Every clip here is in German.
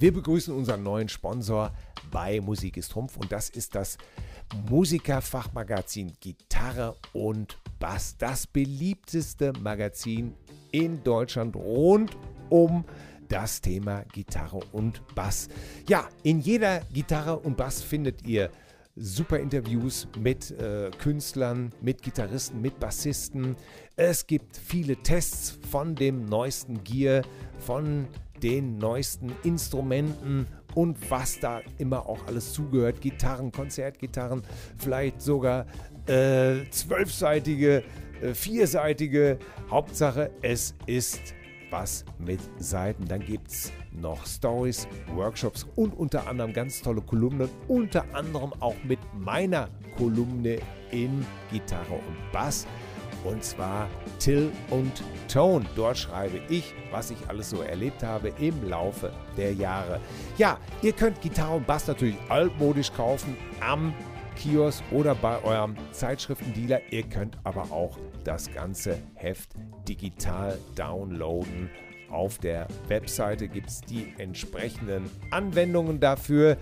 Wir begrüßen unseren neuen Sponsor bei Musik ist Trumpf und das ist das Musikerfachmagazin Gitarre und Bass. Das beliebteste Magazin in Deutschland rund um das Thema Gitarre und Bass. Ja, in jeder Gitarre und Bass findet ihr super Interviews mit äh, Künstlern, mit Gitarristen, mit Bassisten. Es gibt viele Tests von dem neuesten Gear, von den neuesten Instrumenten und was da immer auch alles zugehört. Gitarren, Konzertgitarren, vielleicht sogar äh, zwölfseitige, äh, vierseitige. Hauptsache, es ist was mit Seiten. Dann gibt es noch Stories, Workshops und unter anderem ganz tolle Kolumnen. Unter anderem auch mit meiner Kolumne in Gitarre und Bass. Und zwar Till und Tone. Dort schreibe ich, was ich alles so erlebt habe im Laufe der Jahre. Ja, ihr könnt Gitarre und Bass natürlich altmodisch kaufen am Kiosk oder bei eurem Zeitschriftendealer. Ihr könnt aber auch das ganze Heft digital downloaden. Auf der Webseite gibt es die entsprechenden Anwendungen dafür.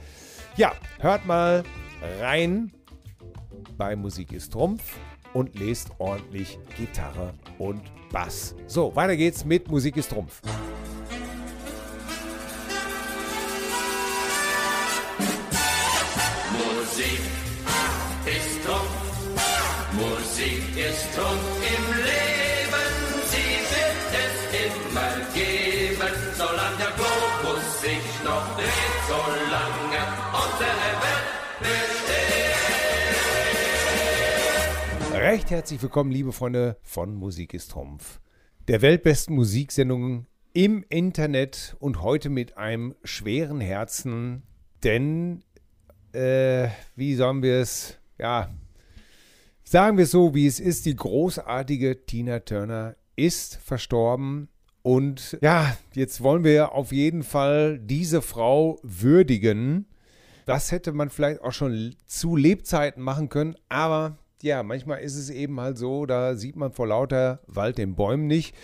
Ja, hört mal rein bei Musik ist Trumpf und lest ordentlich Gitarre und Bass. So, weiter geht's mit Musik ist Trumpf. Musik ist Trumpf. Musik ist Trumpf im Leben. Recht herzlich willkommen, liebe Freunde von Musik ist Trumpf. Der weltbesten Musiksendung im Internet und heute mit einem schweren Herzen, denn, äh, wie sagen wir es, ja, sagen wir es so, wie es ist, die großartige Tina Turner ist verstorben. Und ja, jetzt wollen wir auf jeden Fall diese Frau würdigen. Das hätte man vielleicht auch schon zu Lebzeiten machen können, aber ja, manchmal ist es eben halt so, da sieht man vor lauter Wald den Bäumen nicht.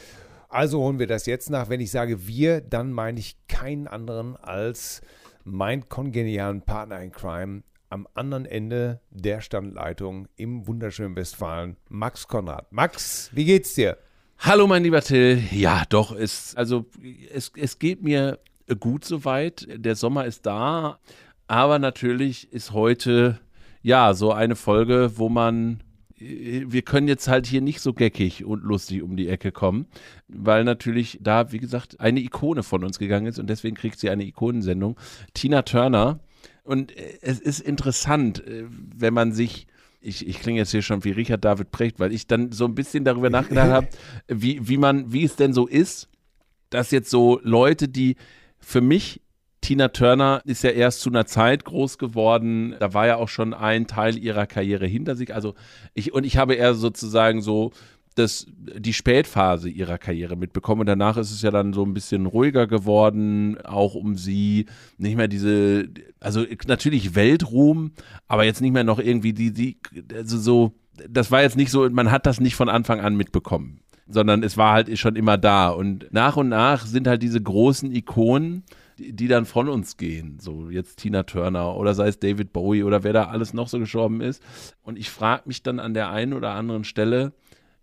Also holen wir das jetzt nach. Wenn ich sage wir, dann meine ich keinen anderen als meinen kongenialen Partner in Crime am anderen Ende der Standleitung im wunderschönen Westfalen, Max Konrad. Max, wie geht's dir? Hallo, mein lieber Till. Ja, doch, es, also, es, es geht mir gut soweit. Der Sommer ist da. Aber natürlich ist heute, ja, so eine Folge, wo man, wir können jetzt halt hier nicht so geckig und lustig um die Ecke kommen, weil natürlich da, wie gesagt, eine Ikone von uns gegangen ist und deswegen kriegt sie eine Ikonensendung. Tina Turner. Und es ist interessant, wenn man sich ich, ich klinge jetzt hier schon wie Richard David Precht, weil ich dann so ein bisschen darüber nachgedacht habe, wie, wie man, wie es denn so ist, dass jetzt so Leute, die für mich Tina Turner ist ja erst zu einer Zeit groß geworden. Da war ja auch schon ein Teil ihrer Karriere hinter sich. Also ich und ich habe eher sozusagen so das, die Spätphase ihrer Karriere mitbekommen. Und danach ist es ja dann so ein bisschen ruhiger geworden, auch um sie. Nicht mehr diese, also natürlich Weltruhm, aber jetzt nicht mehr noch irgendwie die, die, also so, das war jetzt nicht so, man hat das nicht von Anfang an mitbekommen, sondern es war halt schon immer da. Und nach und nach sind halt diese großen Ikonen, die, dann von uns gehen. So jetzt Tina Turner oder sei es David Bowie oder wer da alles noch so gestorben ist. Und ich frage mich dann an der einen oder anderen Stelle,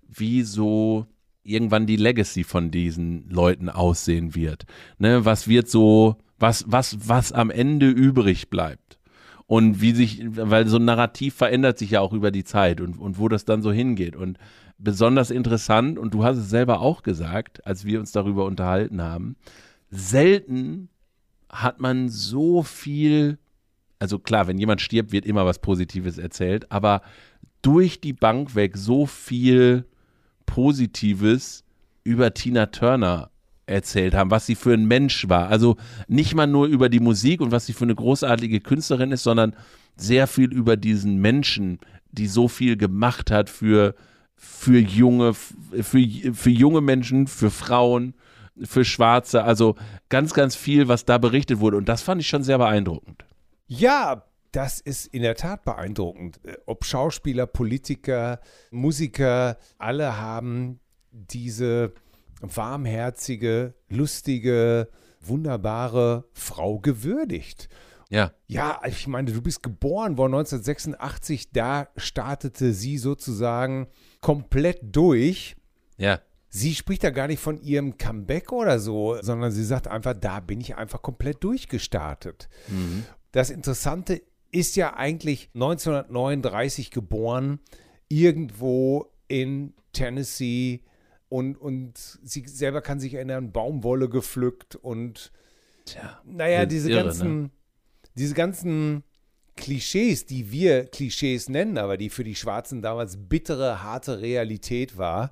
wie so irgendwann die Legacy von diesen Leuten aussehen wird. Ne, was wird so, was, was, was am Ende übrig bleibt. Und wie sich, weil so ein Narrativ verändert sich ja auch über die Zeit und, und wo das dann so hingeht. Und besonders interessant, und du hast es selber auch gesagt, als wir uns darüber unterhalten haben, selten hat man so viel, also klar, wenn jemand stirbt, wird immer was Positives erzählt, aber durch die Bank weg so viel Positives über Tina Turner erzählt haben, was sie für ein Mensch war. Also nicht mal nur über die Musik und was sie für eine großartige Künstlerin ist, sondern sehr viel über diesen Menschen, die so viel gemacht hat für, für junge, für, für junge Menschen, für Frauen, für Schwarze. Also ganz, ganz viel, was da berichtet wurde. Und das fand ich schon sehr beeindruckend. Ja, das ist in der Tat beeindruckend. Ob Schauspieler, Politiker, Musiker, alle haben diese warmherzige, lustige, wunderbare Frau gewürdigt. Ja. Ja, ich meine, du bist geboren worden 1986, da startete sie sozusagen komplett durch. Ja. Sie spricht da gar nicht von ihrem Comeback oder so, sondern sie sagt einfach, da bin ich einfach komplett durchgestartet. Mhm. Das Interessante ist ja eigentlich 1939 geboren, irgendwo in Tennessee und, und sie selber kann sich erinnern, Baumwolle gepflückt und Tja. naja, diese irre, ganzen, ne? diese ganzen Klischees, die wir Klischees nennen, aber die für die Schwarzen damals bittere, harte Realität war.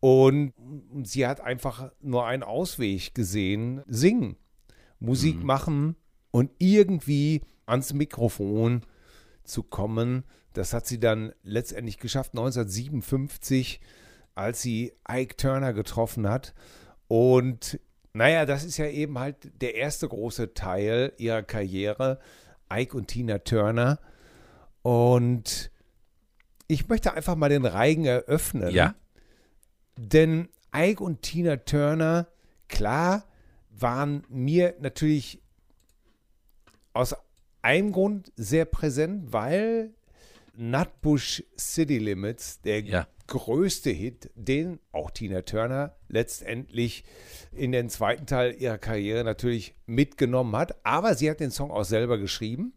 Und sie hat einfach nur einen Ausweg gesehen, singen, Musik Mhm. machen und irgendwie ans Mikrofon zu kommen. Das hat sie dann letztendlich geschafft, 1957, als sie Ike Turner getroffen hat. Und naja, das ist ja eben halt der erste große Teil ihrer Karriere, Ike und Tina Turner. Und ich möchte einfach mal den Reigen eröffnen. Ja. Denn Ike und Tina Turner, klar, waren mir natürlich aus einem Grund sehr präsent, weil Nutbush City Limits, der Ja. größte Hit, den auch Tina Turner letztendlich in den zweiten Teil ihrer Karriere natürlich mitgenommen hat. Aber sie hat den Song auch selber geschrieben.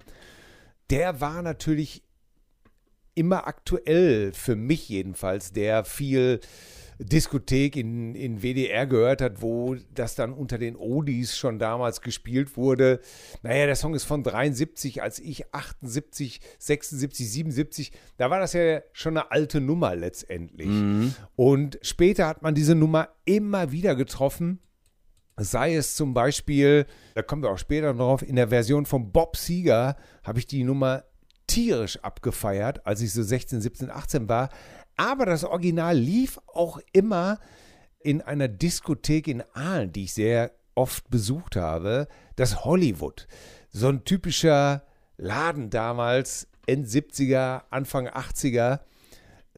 Der war natürlich immer aktuell, für mich jedenfalls, der viel Diskothek in, in WDR gehört hat, wo das dann unter den Oldies schon damals gespielt wurde. Naja, der Song ist von 73, als ich 78, 76, 77, da war das ja schon eine alte Nummer letztendlich. Und später hat man diese Nummer immer wieder getroffen. Sei es zum Beispiel, da kommen wir auch später drauf, in der Version von Bob Seger habe ich die Nummer tierisch abgefeiert, als ich so 16, 17, 18 war. Aber das Original lief auch immer in einer Diskothek in Aalen, die ich sehr oft besucht habe, das Hollywood. So ein typischer Laden damals, End 70er, Anfang 80er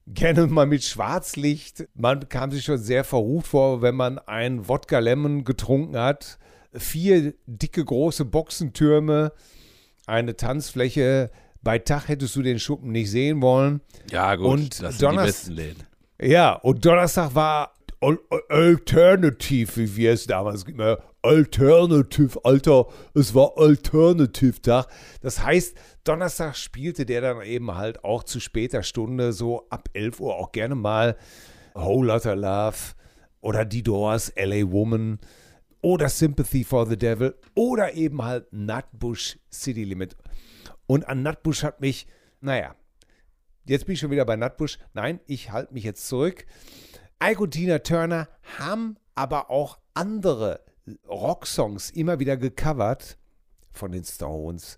gerne mal mit Schwarzlicht. Man kam sich schon sehr verrucht vor, wenn man ein Wodka Lemon getrunken hat. Vier dicke große Boxentürme, eine Tanzfläche. Bei Tag hättest du den Schuppen nicht sehen wollen. Ja, gut. Und das sind die besten Läden. Ja, und Donnerstag war Al Al- Alternative, wie wir es damals immer. Alternative, Alter, es war Alternative-Tag. Das heißt, Donnerstag spielte der dann eben halt auch zu später Stunde, so ab 11 Uhr auch gerne mal Whole Lotta Love oder Die Doors, LA Woman oder Sympathy for the Devil oder eben halt Nutbush City Limit. Und an Nutbush hat mich, naja, Jetzt bin ich schon wieder bei Nutbush. Nein, ich halte mich jetzt zurück. Ike und Tina Turner haben aber auch andere Rocksongs immer wieder gecovert. Von den Stones,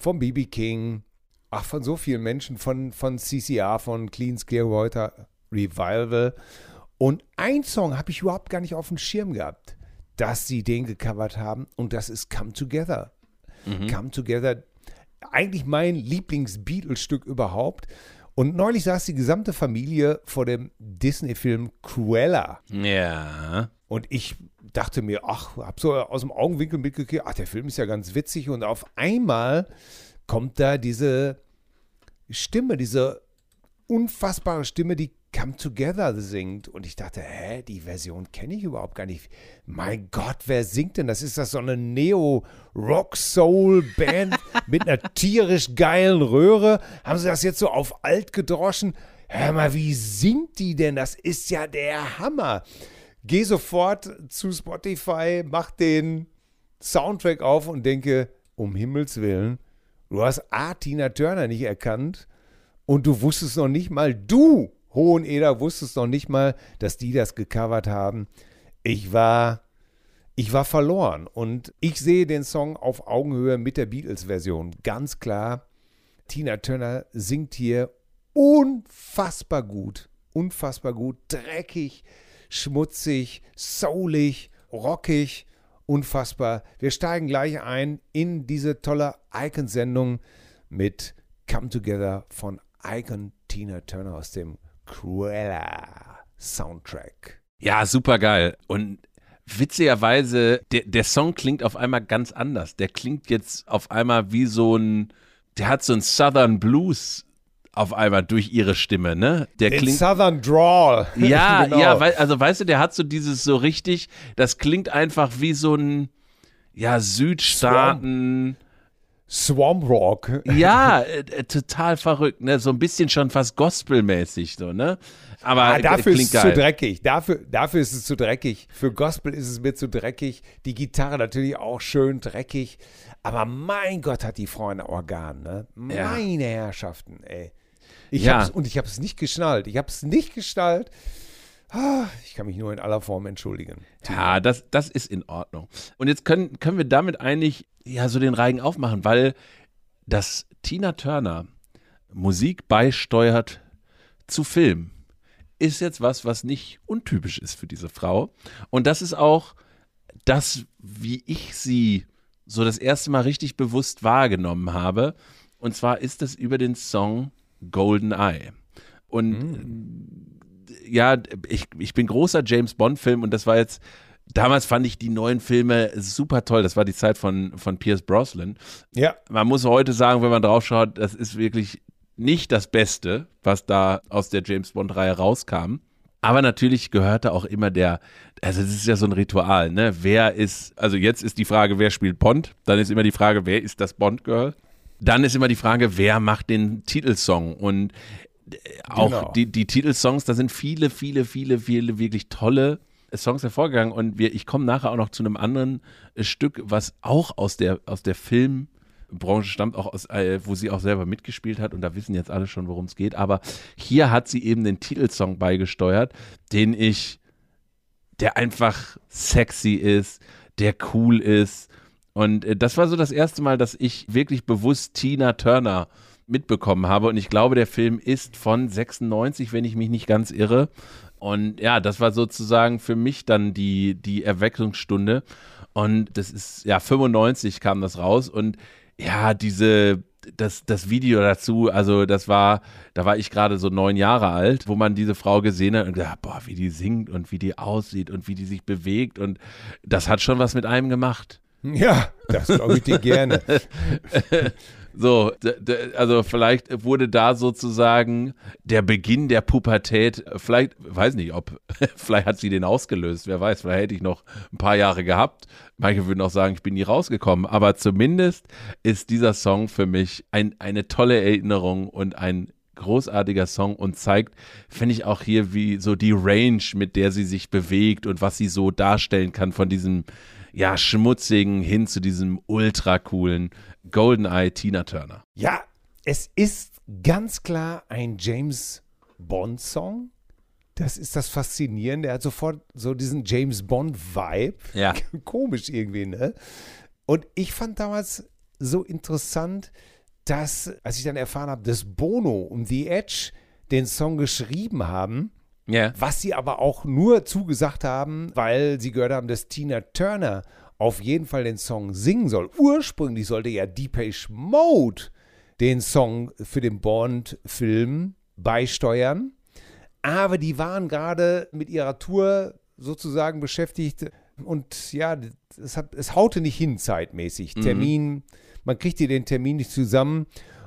von B.B. King, ach, von so vielen Menschen, von, von CCR, von Cleans Clearwater Revival. Und ein Song habe ich überhaupt gar nicht auf dem Schirm gehabt, dass sie den gecovert haben. Und das ist Come Together. Come Together, eigentlich mein Lieblings-Beatles-Stück überhaupt. Und neulich saß die gesamte Familie vor dem Disney-Film Cruella. Ja. Und ich dachte mir, ach, hab so aus dem Augenwinkel mitgekriegt, ach, der Film ist ja ganz witzig. Und auf einmal kommt da diese Stimme, diese unfassbare Stimme, die Come Together singt. Und ich dachte, hä, die Version kenne ich überhaupt gar nicht. Mein Gott, wer singt denn? Das ist das so eine Neo-Rock-Soul-Band mit einer tierisch geilen Röhre. Haben sie das jetzt so auf alt gedroschen? Hör mal, wie singt die denn? Das ist ja der Hammer. Geh sofort zu Spotify, mach den Soundtrack auf und denke, um Himmels Willen, du hast A. Tina Turner nicht erkannt und du wusstest noch nicht mal, du, Hoheneder, wusstest noch nicht mal, dass die das gecovert haben. Ich war, ich war verloren und ich sehe den Song auf Augenhöhe mit der Beatles-Version. Ganz klar, Tina Turner singt hier unfassbar gut, unfassbar gut, dreckig, schmutzig, soulig, rockig, unfassbar. Wir steigen gleich ein in diese tolle Icon-Sendung mit Come Together von Icon Tina Turner aus dem Cruella Soundtrack. Ja, super geil. Und witzigerweise, der, der Song klingt auf einmal ganz anders. Der klingt jetzt auf einmal wie so ein, der hat so ein Southern Blues auf einmal durch ihre Stimme, ne? Der Den klingt Southern Drawl. ja, Genau. ja, also weißt du, der hat so dieses so richtig, das klingt einfach wie so ein ja, Südstaaten Swamp Rock. ja, äh, äh, total verrückt, ne? So ein bisschen schon fast gospelmäßig so, ne? Aber Ah, dafür ist es zu geil. dreckig. Dafür, dafür ist es zu dreckig. Für Gospel ist es mir zu dreckig. Die Gitarre natürlich auch schön dreckig. Aber mein Gott, hat die Frau ein Organ, ne? Ja. Meine Herrschaften, ey. Ich Ja. hab's, und ich habe es nicht geschnallt. Ich habe es nicht geschnallt. Ich kann mich nur in aller Form entschuldigen. Ja, das, das ist in Ordnung. Und jetzt können, können wir damit eigentlich ja so den Reigen aufmachen, weil dass Tina Turner Musik beisteuert zu Film ist jetzt was, was nicht untypisch ist für diese Frau. Und das ist auch das, wie ich sie so das erste Mal richtig bewusst wahrgenommen habe. Und zwar ist das über den Song Golden Eye. Und ja, ich, ich bin großer James Bond-Film und das war jetzt, damals fand ich die neuen Filme super toll. Das war die Zeit von, von Pierce Brosnan. Ja, Man muss heute sagen, wenn man drauf schaut, das ist wirklich nicht das Beste, was da aus der James Bond-Reihe rauskam. Aber natürlich gehörte auch immer der, also es ist ja so ein Ritual, ne? Wer ist, also jetzt ist die Frage, wer spielt Bond? Dann ist immer die Frage, wer ist das Bond-Girl? Dann ist immer die Frage, wer macht den Titelsong? Und auch Genau. die, die Titelsongs, da sind viele, viele, viele, viele wirklich tolle Songs hervorgegangen. Und wir, ich komme nachher auch noch zu einem anderen äh, Stück, was auch aus der, aus der Filmbranche stammt, auch aus, äh, wo sie auch selber mitgespielt hat. Und da wissen jetzt alle schon, worum es geht. Aber hier hat sie eben den Titelsong beigesteuert, den ich, der einfach sexy ist, der cool ist. Und äh, das war so das erste Mal, dass ich wirklich bewusst Tina Turner mitbekommen habe. Und ich glaube, der Film ist von 96, wenn ich mich nicht ganz irre. Und ja, das war sozusagen für mich dann die, die Erweckungsstunde. Und das ist, ja, 95 kam das raus. Und ja, diese, das, das Video dazu, also das war, da war ich gerade so neun Jahre alt, wo man diese Frau gesehen hat und gedacht, boah, wie die singt und wie die aussieht und wie die sich bewegt. Und das hat schon was mit einem gemacht. ja, das glaube ich dir gerne. So, also vielleicht wurde da sozusagen der Beginn der Pubertät, vielleicht, weiß nicht, ob, vielleicht hat sie den ausgelöst, wer weiß, vielleicht hätte ich noch ein paar Jahre gehabt. Manche würden auch sagen, ich bin nie rausgekommen, aber zumindest ist dieser Song für mich ein, eine tolle Erinnerung und ein großartiger Song und zeigt, finde ich auch hier, wie so die Range, mit der sie sich bewegt und was sie so darstellen kann von diesem ja, schmutzigen hin zu diesem ultra coolen Goldeneye Tina Turner. Ja, es ist ganz klar ein James Bond-Song. Das ist das Faszinierende. Er hat sofort so diesen James Bond-Vibe. Ja. Komisch irgendwie, ne? Und ich fand damals so interessant, dass, als ich dann erfahren habe, dass Bono und The Edge den Song geschrieben haben, Ja. was sie aber auch nur zugesagt haben, weil sie gehört haben, dass Tina Turner auf jeden Fall den Song singen soll. Ursprünglich sollte ja Depeche Mode den Song für den Bond-Film beisteuern. Aber die waren gerade mit ihrer Tour sozusagen beschäftigt und ja, es, hat, es haute nicht hin zeitmäßig. Termin, man kriegte den Termin nicht zusammen.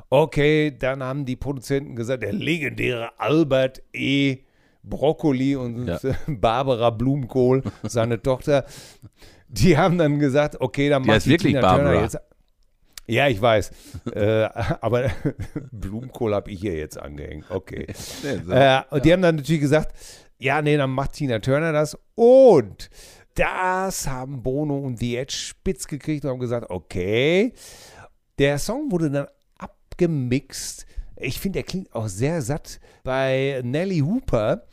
Okay, dann haben die Produzenten gesagt, der legendäre Albert E. Brokkoli und Ja. Barbara Blumenkohl, seine Tochter, die haben dann gesagt, okay, dann Die macht die wirklich Tina Turner Barbara. jetzt. Ja, ich weiß. äh, aber Blumenkohl habe ich hier jetzt angehängt. Okay. Äh, und die haben dann natürlich gesagt, ja, nee, dann macht Tina Turner das. Und das haben Bono und The Edge spitz gekriegt und haben gesagt, okay. Der Song wurde dann abgemixt. Ich finde, der klingt auch sehr satt bei Nelly Hooper,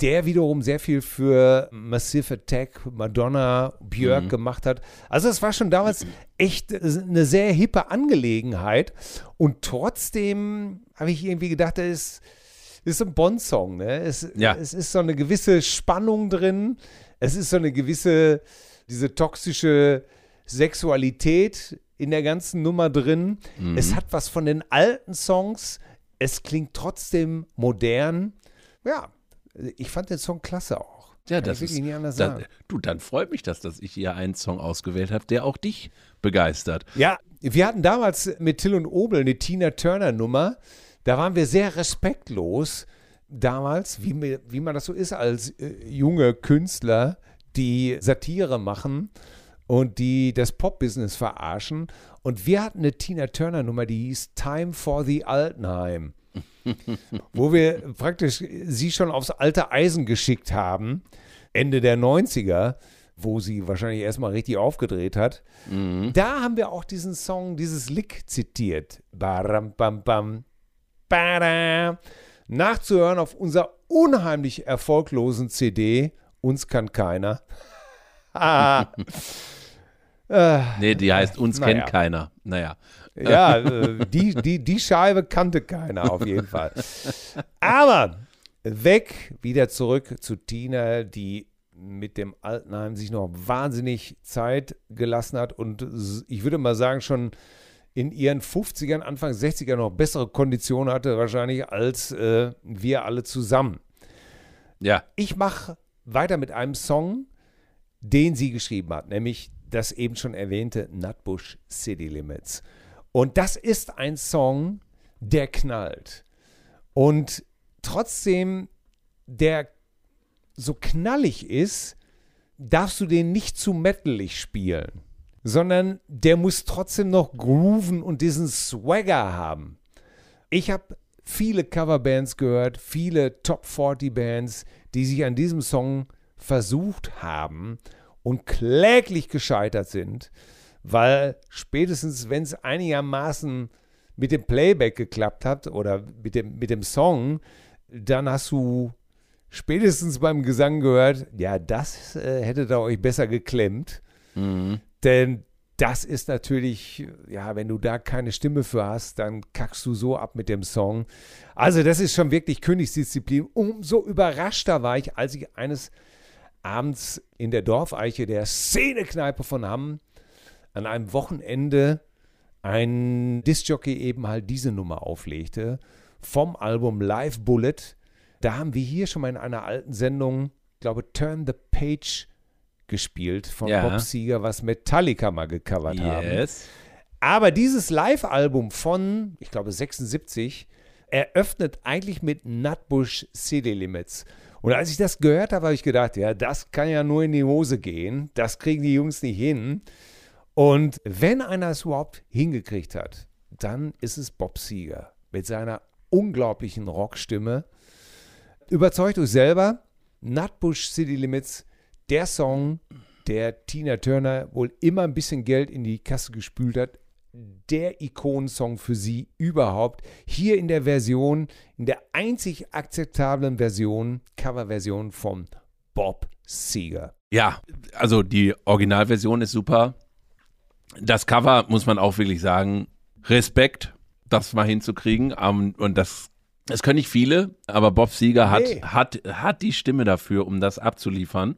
der wiederum sehr viel für Massive Attack, Madonna, Björk gemacht hat. Also es war schon damals echt eine sehr hippe Angelegenheit. Und trotzdem habe ich irgendwie gedacht, da ist, ist ein Bond-Song. Ne? Es, Ja. es ist so eine gewisse Spannung drin. Es ist so eine gewisse, diese toxische Sexualität in der ganzen Nummer drin. Es hat was von den alten Songs. Es klingt trotzdem modern. Ja, ich fand den Song klasse auch. Ja, das ich ist, nicht anders da, sagen. du, dann freut mich das, dass ich hier einen Song ausgewählt habe, der auch dich begeistert. Ja, wir hatten damals mit Till und Obel eine Tina Turner Nummer. Da waren wir sehr respektlos damals, wie, wie man das so ist als äh, junge Künstler, die Satire machen und die das Pop-Business verarschen. Und wir hatten eine Tina Turner Nummer, die hieß Time for the Altenheim. wo wir praktisch sie schon aufs alte Eisen geschickt haben, Ende der 90er, wo sie wahrscheinlich erstmal richtig aufgedreht hat. Da haben wir auch diesen Song, dieses Lick zitiert. Baram, bam, bam, badam. Nachzuhören auf unserer unheimlich erfolglosen CD. Uns kann keiner. ah. äh, Nee, die heißt Uns Naja. kennt keiner. Naja. ja, äh, die, die, die Scheibe kannte keiner auf jeden Fall. Aber weg, wieder zurück zu Tina, die mit dem Altenheim sich noch wahnsinnig Zeit gelassen hat und ich würde mal sagen, schon in ihren 50ern, Anfang 60er noch bessere Konditionen hatte wahrscheinlich als äh, wir alle zusammen. Ja. Ich mache weiter mit einem Song, den sie geschrieben hat, nämlich das eben schon erwähnte Nutbush City Limits. Und das ist ein Song, der knallt. Und trotzdem, der so knallig ist, darfst du den nicht zu metalig spielen, sondern der muss trotzdem noch grooven und diesen Swagger haben. Ich habe viele Coverbands gehört, viele Top 40 Bands, die sich an diesem Song versucht haben und kläglich gescheitert sind, weil spätestens, wenn es einigermaßen mit dem Playback geklappt hat oder mit dem, mit dem Song, dann hast du spätestens beim Gesang gehört, ja, das äh, hättet ihr euch besser geklemmt. Denn das ist natürlich, ja, wenn du da keine Stimme für hast, dann kackst du so ab mit dem Song. Also, das ist schon wirklich Königsdisziplin. Umso überraschter war ich, als ich eines abends in der Dorfeiche der Szenekneipe von Hamm an einem Wochenende ein Discjockey eben halt diese Nummer auflegte vom Album Live Bullet. Da haben wir hier schon mal in einer alten Sendung, glaube Turn the Page gespielt von Ja. Bob Seger, was Metallica mal gecovert haben. Yes. Aber dieses Live-Album von, ich glaube, 76 eröffnet eigentlich mit Nutbush City Limits. Und als ich das gehört habe, habe ich gedacht, ja, das kann ja nur in die Hose gehen. Das kriegen die Jungs nicht hin. Und wenn einer es überhaupt hingekriegt hat, dann ist es Bob Seger mit seiner unglaublichen Rockstimme. Überzeugt euch selber, Nutbush City Limits, der Song, der Tina Turner wohl immer ein bisschen Geld in die Kasse gespült hat, der Ikonensong für sie überhaupt. Hier in der Version, in der einzig akzeptablen Version, Coverversion von Bob Seger. Ja, also die Originalversion ist super. Das Cover muss man auch wirklich sagen, Respekt, das mal hinzukriegen. Ähm, und das, das können nicht viele, aber Bob Seger hat, Nee. hat, hat die Stimme dafür, um das abzuliefern.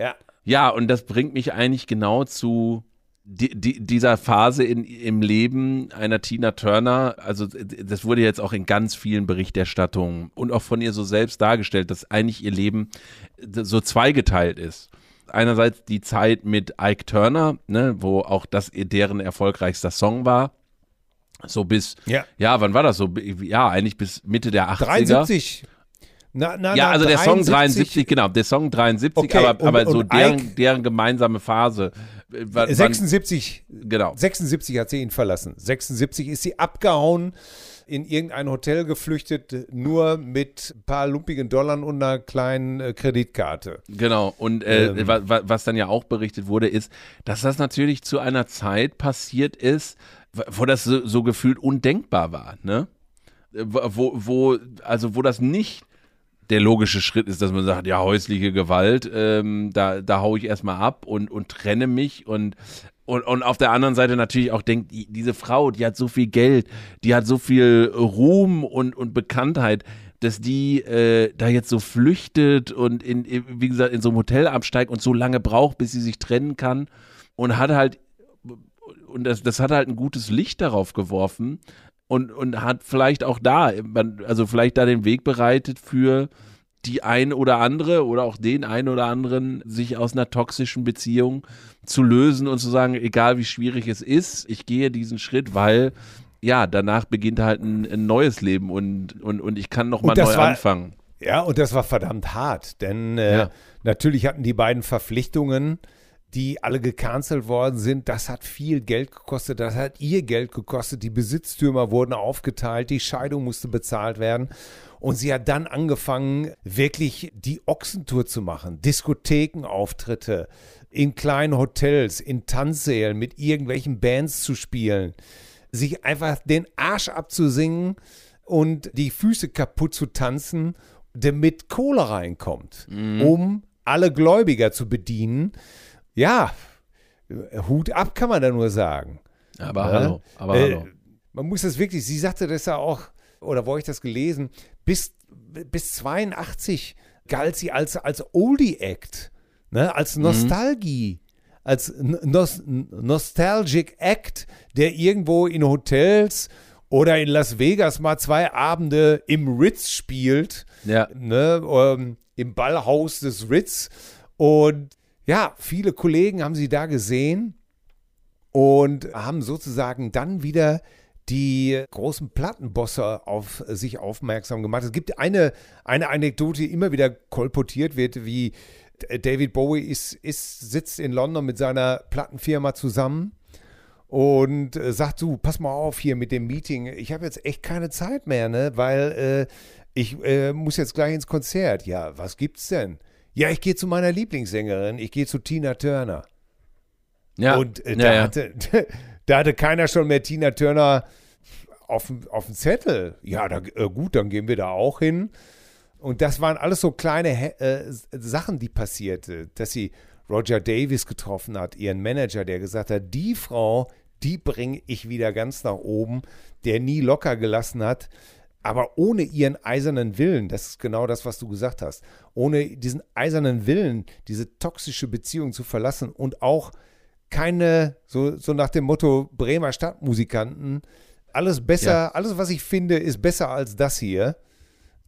Ja, Ja, und das bringt mich eigentlich genau zu di di dieser Phase in, im Leben einer Tina Turner. Also das wurde jetzt auch in ganz vielen Berichterstattungen und auch von ihr so selbst dargestellt, dass eigentlich ihr Leben d- so zweigeteilt ist. Einerseits die Zeit mit Ike Turner, ne, wo auch das deren erfolgreichster Song war. So bis, Ja. ja, wann war das so? Ja, eigentlich bis Mitte der 80er. 73. Na, na, Ja, also der Song 73, genau, der Song 73, Okay, aber, und- aber so und deren, Ike- deren gemeinsame Phase. Wann- 76, wann- genau. 76 hat sie ihn verlassen. 76 ist sie abgehauen, in irgendein Hotel geflüchtet, nur mit ein paar lumpigen Dollar und einer kleinen äh, Kreditkarte. Genau, und äh, Ähm. wa- wa- was dann ja auch berichtet wurde, ist, dass das natürlich zu einer Zeit passiert ist, wo das so, so gefühlt undenkbar war, ne? Äh, Wo, wo, also wo das nicht der logische Schritt ist, dass man sagt, ja, häusliche Gewalt, ähm, da, da hau ich erstmal ab und, und trenne mich und, und, und auf der anderen Seite natürlich auch denkt, die, diese Frau, die hat so viel Geld, die hat so viel Ruhm und, und Bekanntheit, dass die äh, da jetzt so flüchtet und in, wie gesagt, in so einem Hotel absteigt und so lange braucht, bis sie sich trennen kann und hat halt und das, das hat halt ein gutes Licht darauf geworfen und, und hat vielleicht auch da, also vielleicht da den Weg bereitet für die ein oder andere oder auch den ein oder anderen sich aus einer toxischen Beziehung zu lösen und zu sagen, egal wie schwierig es ist, ich gehe diesen Schritt, weil ja, danach beginnt halt ein, ein neues Leben und, und, und ich kann nochmal neu war, anfangen. Ja, und das war verdammt hart, denn äh, ja. natürlich hatten die beiden Verpflichtungen, die alle gecancelt worden sind, das hat viel Geld gekostet, das hat ihr Geld gekostet, die Besitztümer wurden aufgeteilt, die Scheidung musste bezahlt werden. Und sie hat dann angefangen, wirklich die Ochsentour zu machen, Diskothekenauftritte in kleinen Hotels, in Tanzsälen mit irgendwelchen Bands zu spielen, sich einfach den Arsch abzusingen und die Füße kaputt zu tanzen, damit Kohle reinkommt, mhm. um alle Gläubiger zu bedienen. Ja, Hut ab kann man da nur sagen. Aber ja? hallo, aber äh, hallo. Man muss das wirklich, sie sagte das ja auch, oder wo habe ich das gelesen, bis, bis 82 galt sie als, als Oldie-Act, ne, als mhm. Nostalgie. Mhm. Als Nos Nostalgic Act, der irgendwo in Hotels oder in Las Vegas mal zwei Abende im Ritz spielt, ja. ne, ähm, im Ballhaus des Ritz. Und ja, viele Kollegen haben sie da gesehen und haben sozusagen dann wieder die großen Plattenbosse auf sich aufmerksam gemacht. Es gibt eine, eine Anekdote, die immer wieder kolportiert wird, wie David Bowie ist, ist, sitzt in London mit seiner Plattenfirma zusammen und äh, sagt, du, pass mal auf hier mit dem Meeting. Ich habe jetzt echt keine Zeit mehr, ne? Weil äh, ich äh, muss jetzt gleich ins Konzert. Ja, was gibt's denn? Ja, ich gehe zu meiner Lieblingssängerin, ich gehe zu Tina Turner. Ja. Und äh, da, ja, ja. Hatte, da hatte keiner schon mehr Tina Turner auf, auf dem Zettel. Ja, da, äh, gut, dann gehen wir da auch hin. Und das waren alles so kleine äh, Sachen, die passierte, dass sie Roger Davis getroffen hat, ihren Manager, der gesagt hat, die Frau, die bringe ich wieder ganz nach oben, der nie locker gelassen hat, aber ohne ihren eisernen Willen, das ist genau das, was du gesagt hast, ohne diesen eisernen Willen, diese toxische Beziehung zu verlassen und auch keine, so, so nach dem Motto Bremer Stadtmusikanten, alles besser, ja. alles, was ich finde, ist besser als das hier.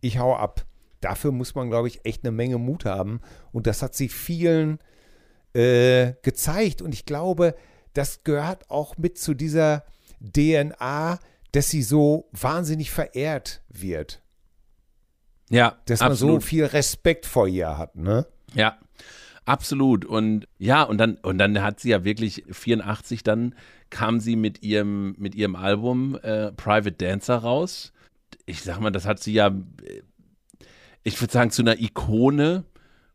Ich hau ab. Dafür muss man, glaube ich, echt eine Menge Mut haben. Und das hat sich vielen äh, gezeigt. Und ich glaube, das gehört auch mit zu dieser DNA, dass sie so wahnsinnig verehrt wird. Ja, dass absolut. man so viel Respekt vor ihr hat, ne? Ja, absolut. Und ja, und dann und dann hat sie ja wirklich 84 dann kam sie mit ihrem mit ihrem Album äh, Private Dancer raus. Ich sag mal, das hat sie ja ich würde sagen zu einer Ikone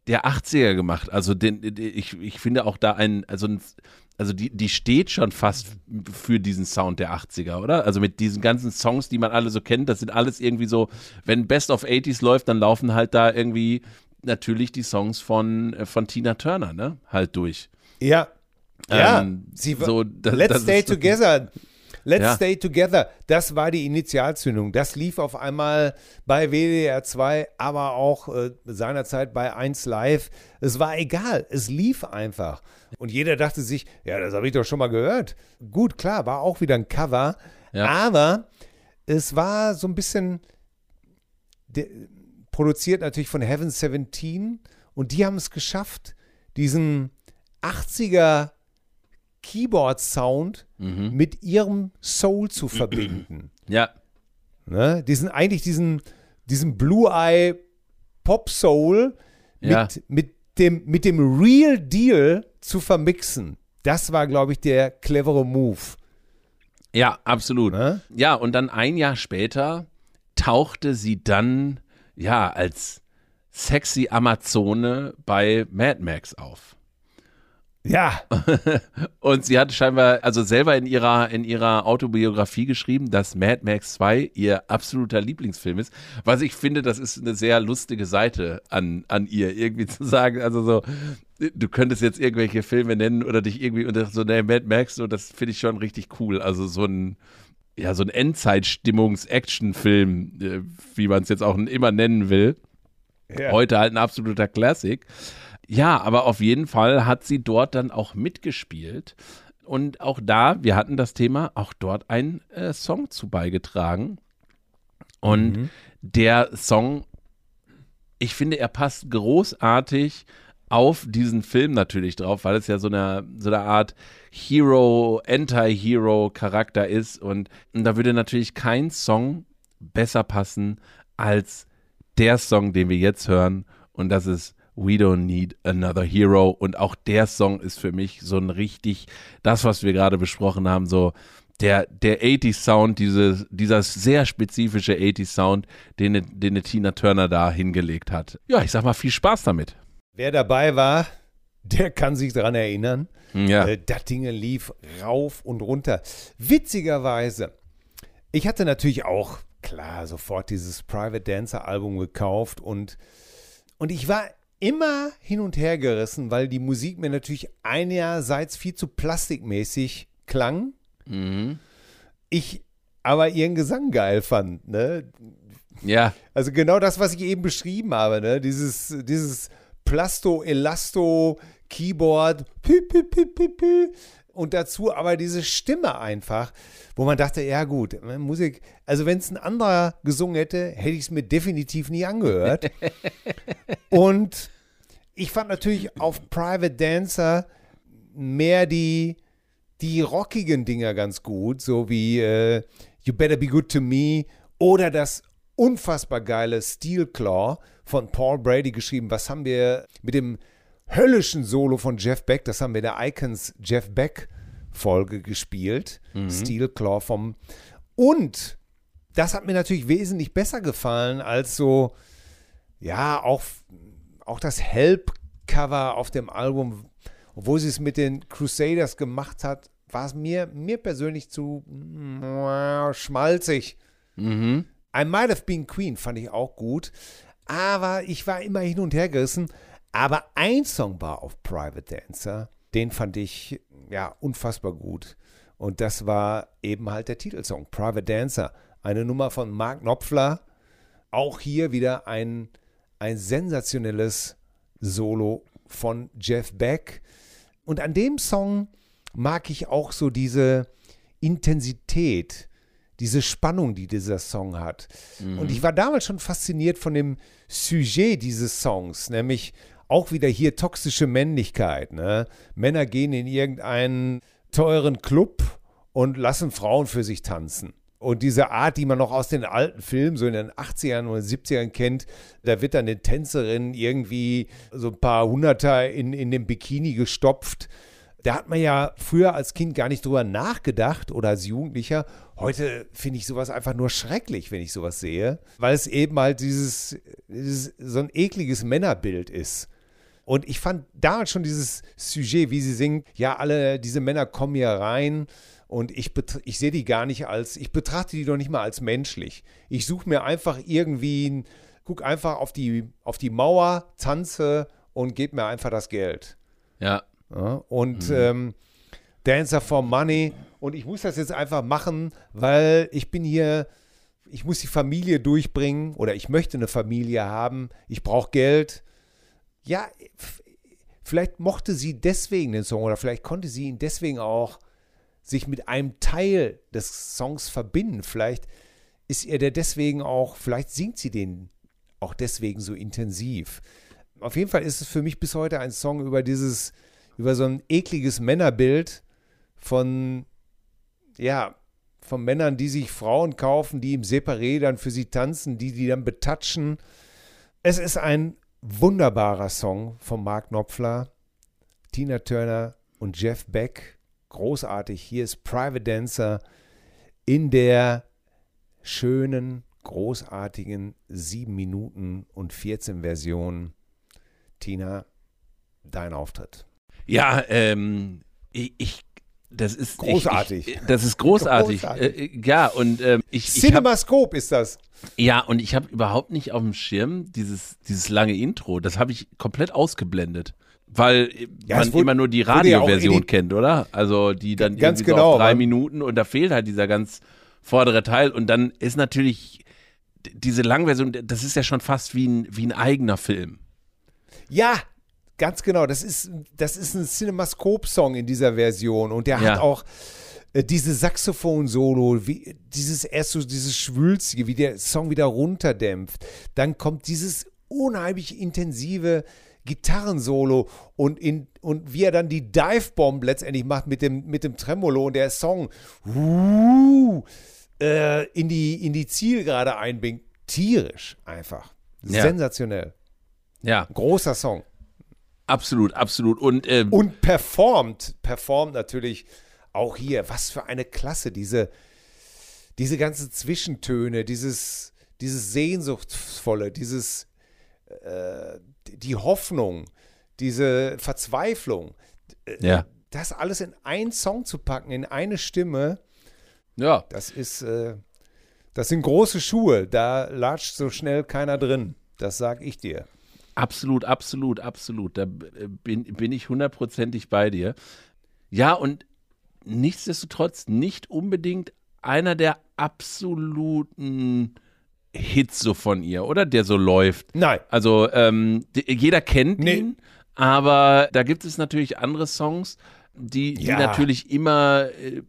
der 80er gemacht. Also den, ich, ich finde auch da ein, also ein, also die, die steht schon fast für diesen Sound der 80er, oder? Also mit diesen ganzen Songs, die man alle so kennt, das sind alles irgendwie so, wenn Best of 80s läuft, dann laufen halt da irgendwie natürlich die Songs von, äh, von Tina Turner, ne? Halt durch. Ja. Ähm, ja, sie so, das, Let's das Stay Together. Let's ja. Stay Together, das war die Initialzündung. Das lief auf einmal bei WDR 2, aber auch äh, seinerzeit bei 1 Live. Es war egal, es lief einfach. Und jeder dachte sich, ja, das habe ich doch schon mal gehört. Gut, klar, war auch wieder ein Cover, ja. aber es war so ein bisschen produziert natürlich von Heaven 17 und die haben es geschafft, diesen 80er Keyboard-Sound mhm. mit ihrem Soul zu verbinden. Ja. Ne? Diesen, eigentlich diesen, diesen Blue-Eye Pop-Soul ja. mit, mit, dem, mit dem Real Deal zu vermixen. Das war, glaube ich, der clevere Move. Ja, absolut. Ne? Ja, und dann ein Jahr später tauchte sie dann, ja, als sexy Amazone bei Mad Max auf. Ja. und sie hat scheinbar, also selber in ihrer, in ihrer Autobiografie geschrieben, dass Mad Max 2 ihr absoluter Lieblingsfilm ist. Was ich finde, das ist eine sehr lustige Seite an, an ihr, irgendwie zu sagen. Also so, du könntest jetzt irgendwelche Filme nennen oder dich irgendwie unter so, ne, Mad Max, so, das finde ich schon richtig cool. Also so ein, ja, so ein Endzeit-Stimmungs-Action-Film, äh, wie man es jetzt auch immer nennen will. Ja. Heute halt ein absoluter Classic. Ja, aber auf jeden Fall hat sie dort dann auch mitgespielt. Und auch da, wir hatten das Thema, auch dort ein äh, Song zu beigetragen. Und mhm. der Song ich finde, er passt großartig auf diesen Film natürlich drauf, weil es ja so eine, so eine Art Hero, Anti-Hero-Charakter ist. Und, und da würde natürlich kein Song besser passen als der Song, den wir jetzt hören. Und das ist We Don't Need Another Hero. Und auch der Song ist für mich so ein richtig, das, was wir gerade besprochen haben, so der, der 80s Sound, diese, dieser sehr spezifische 80s Sound, den, den Tina Turner da hingelegt hat. Ja, ich sag mal, viel Spaß damit. Wer dabei war, der kann sich daran erinnern. Ja. Äh, das Ding lief rauf und runter. Witzigerweise, ich hatte natürlich auch, klar, sofort dieses Private Dancer Album gekauft und, und ich war immer hin und her gerissen, weil die Musik mir natürlich einerseits viel zu plastikmäßig klang. Mhm. Ich aber ihren Gesang geil fand, ne? Ja. Also genau das, was ich eben beschrieben habe, ne? Dieses, dieses Plasto, Elasto, Keyboard, pü, pü, pü, pü, pü. und dazu aber diese Stimme einfach, wo man dachte, ja gut, Musik, also wenn es ein anderer gesungen hätte, hätte ich es mir definitiv nie angehört. und ich fand natürlich auf Private Dancer mehr die, die rockigen Dinger ganz gut, so wie äh, You Better Be Good to Me oder das unfassbar geile Steel Claw von Paul Brady geschrieben. Was haben wir mit dem höllischen Solo von Jeff Beck, das haben wir in der Icons Jeff Beck Folge gespielt. Mhm. Steel Claw vom. Und das hat mir natürlich wesentlich besser gefallen als so, ja, auch, auch das Help-Cover auf dem Album, obwohl sie es mit den Crusaders gemacht hat, war es mir, mir persönlich zu mm, schmalzig. Mhm. I Might Have Been Queen fand ich auch gut, aber ich war immer hin und her gerissen. Aber ein Song war auf Private Dancer, den fand ich ja unfassbar gut. Und das war eben halt der Titelsong, Private Dancer. Eine Nummer von Mark Knopfler. Auch hier wieder ein, ein sensationelles Solo von Jeff Beck. Und an dem Song mag ich auch so diese Intensität, diese Spannung, die dieser Song hat. Und ich war damals schon fasziniert von dem Sujet dieses Songs, nämlich auch wieder hier toxische Männlichkeit. Ne? Männer gehen in irgendeinen teuren Club und lassen Frauen für sich tanzen. Und diese Art, die man noch aus den alten Filmen, so in den 80ern oder 70ern kennt, da wird dann den Tänzerinnen irgendwie so ein paar Hunderter in, in den Bikini gestopft. Da hat man ja früher als Kind gar nicht drüber nachgedacht oder als Jugendlicher. Heute finde ich sowas einfach nur schrecklich, wenn ich sowas sehe, weil es eben halt dieses, dieses so ein ekliges Männerbild ist. Und ich fand damals schon dieses Sujet, wie sie singt, ja, alle diese Männer kommen hier rein und ich, ich sehe die gar nicht als, ich betrachte die doch nicht mal als menschlich. Ich suche mir einfach irgendwie, guck einfach auf die, auf die Mauer, tanze und gebe mir einfach das Geld. Ja. Ja, und ähm, Dancer for Money. Und ich muss das jetzt einfach machen, weil ich bin hier, ich muss die Familie durchbringen oder ich möchte eine Familie haben. Ich brauche Geld. Ja, vielleicht mochte sie deswegen den Song oder vielleicht konnte sie ihn deswegen auch sich mit einem Teil des Songs verbinden. Vielleicht ist ihr der deswegen auch, vielleicht singt sie den auch deswegen so intensiv. Auf jeden Fall ist es für mich bis heute ein Song über dieses, über so ein ekliges Männerbild von, ja, von Männern, die sich Frauen kaufen, die im Separé dann für sie tanzen, die die dann betatschen. Es ist ein wunderbarer Song von Mark Knopfler, Tina Turner und Jeff Beck. Großartig. Hier ist Private Dancer in der schönen, großartigen 7 Minuten und 14 Version. Tina, dein Auftritt. Ja, ähm, ich, ich das ist Großartig. Ich, ich, das ist großartig. Großartig. Äh, ja, und ähm, ich, Cinemascope ist das. ja, und ich habe überhaupt nicht auf dem Schirm dieses, dieses lange Intro. Das habe ich komplett ausgeblendet. Weil Ja, man wurde- immer nur die ja Radioversion edit- kennt, oder? Also die dann Ganz irgendwie so genau, auf drei man- Minuten und da fehlt halt dieser ganz vordere Teil. Und dann ist natürlich diese Langversion, das ist ja schon fast wie ein, wie ein eigener Film. Ja, ganz genau. Das ist, das ist ein Cinemascope-Song in dieser Version. Und der Ja. hat auch äh, diese Saxophon-Solo, wie, dieses erst so dieses Schwülzige, wie der Song wieder runterdämpft. Dann kommt dieses unheimlich intensive Gitarrensolo und, in, und wie er dann die Dive-Bomb letztendlich macht mit dem, mit dem Tremolo und der Song uh, äh, in, die, in die Zielgerade einbringt. Tierisch einfach. Ja. Sensationell. Ja, Großer Song. absolut, absolut. Und, ähm, Und performt, performt natürlich auch hier. Was für eine Klasse, diese, diese ganzen Zwischentöne, dieses, dieses Sehnsuchtsvolle, dieses, äh, die Hoffnung, diese Verzweiflung. ja. Das alles in einen Song zu packen, in eine Stimme, Ja, das ist, äh, das sind große Schuhe. Da latscht so schnell keiner drin. Das sag ich dir. Absolut, absolut, absolut. Da äh, bin, bin ich hundertprozentig bei dir. Ja, und nichtsdestotrotz nicht unbedingt einer der absoluten Hits so von ihr, oder? Der so läuft. Nein. Also ähm, jeder kennt Nee. ihn, aber da gibt es natürlich andere Songs, die, die Ja. natürlich immer äh,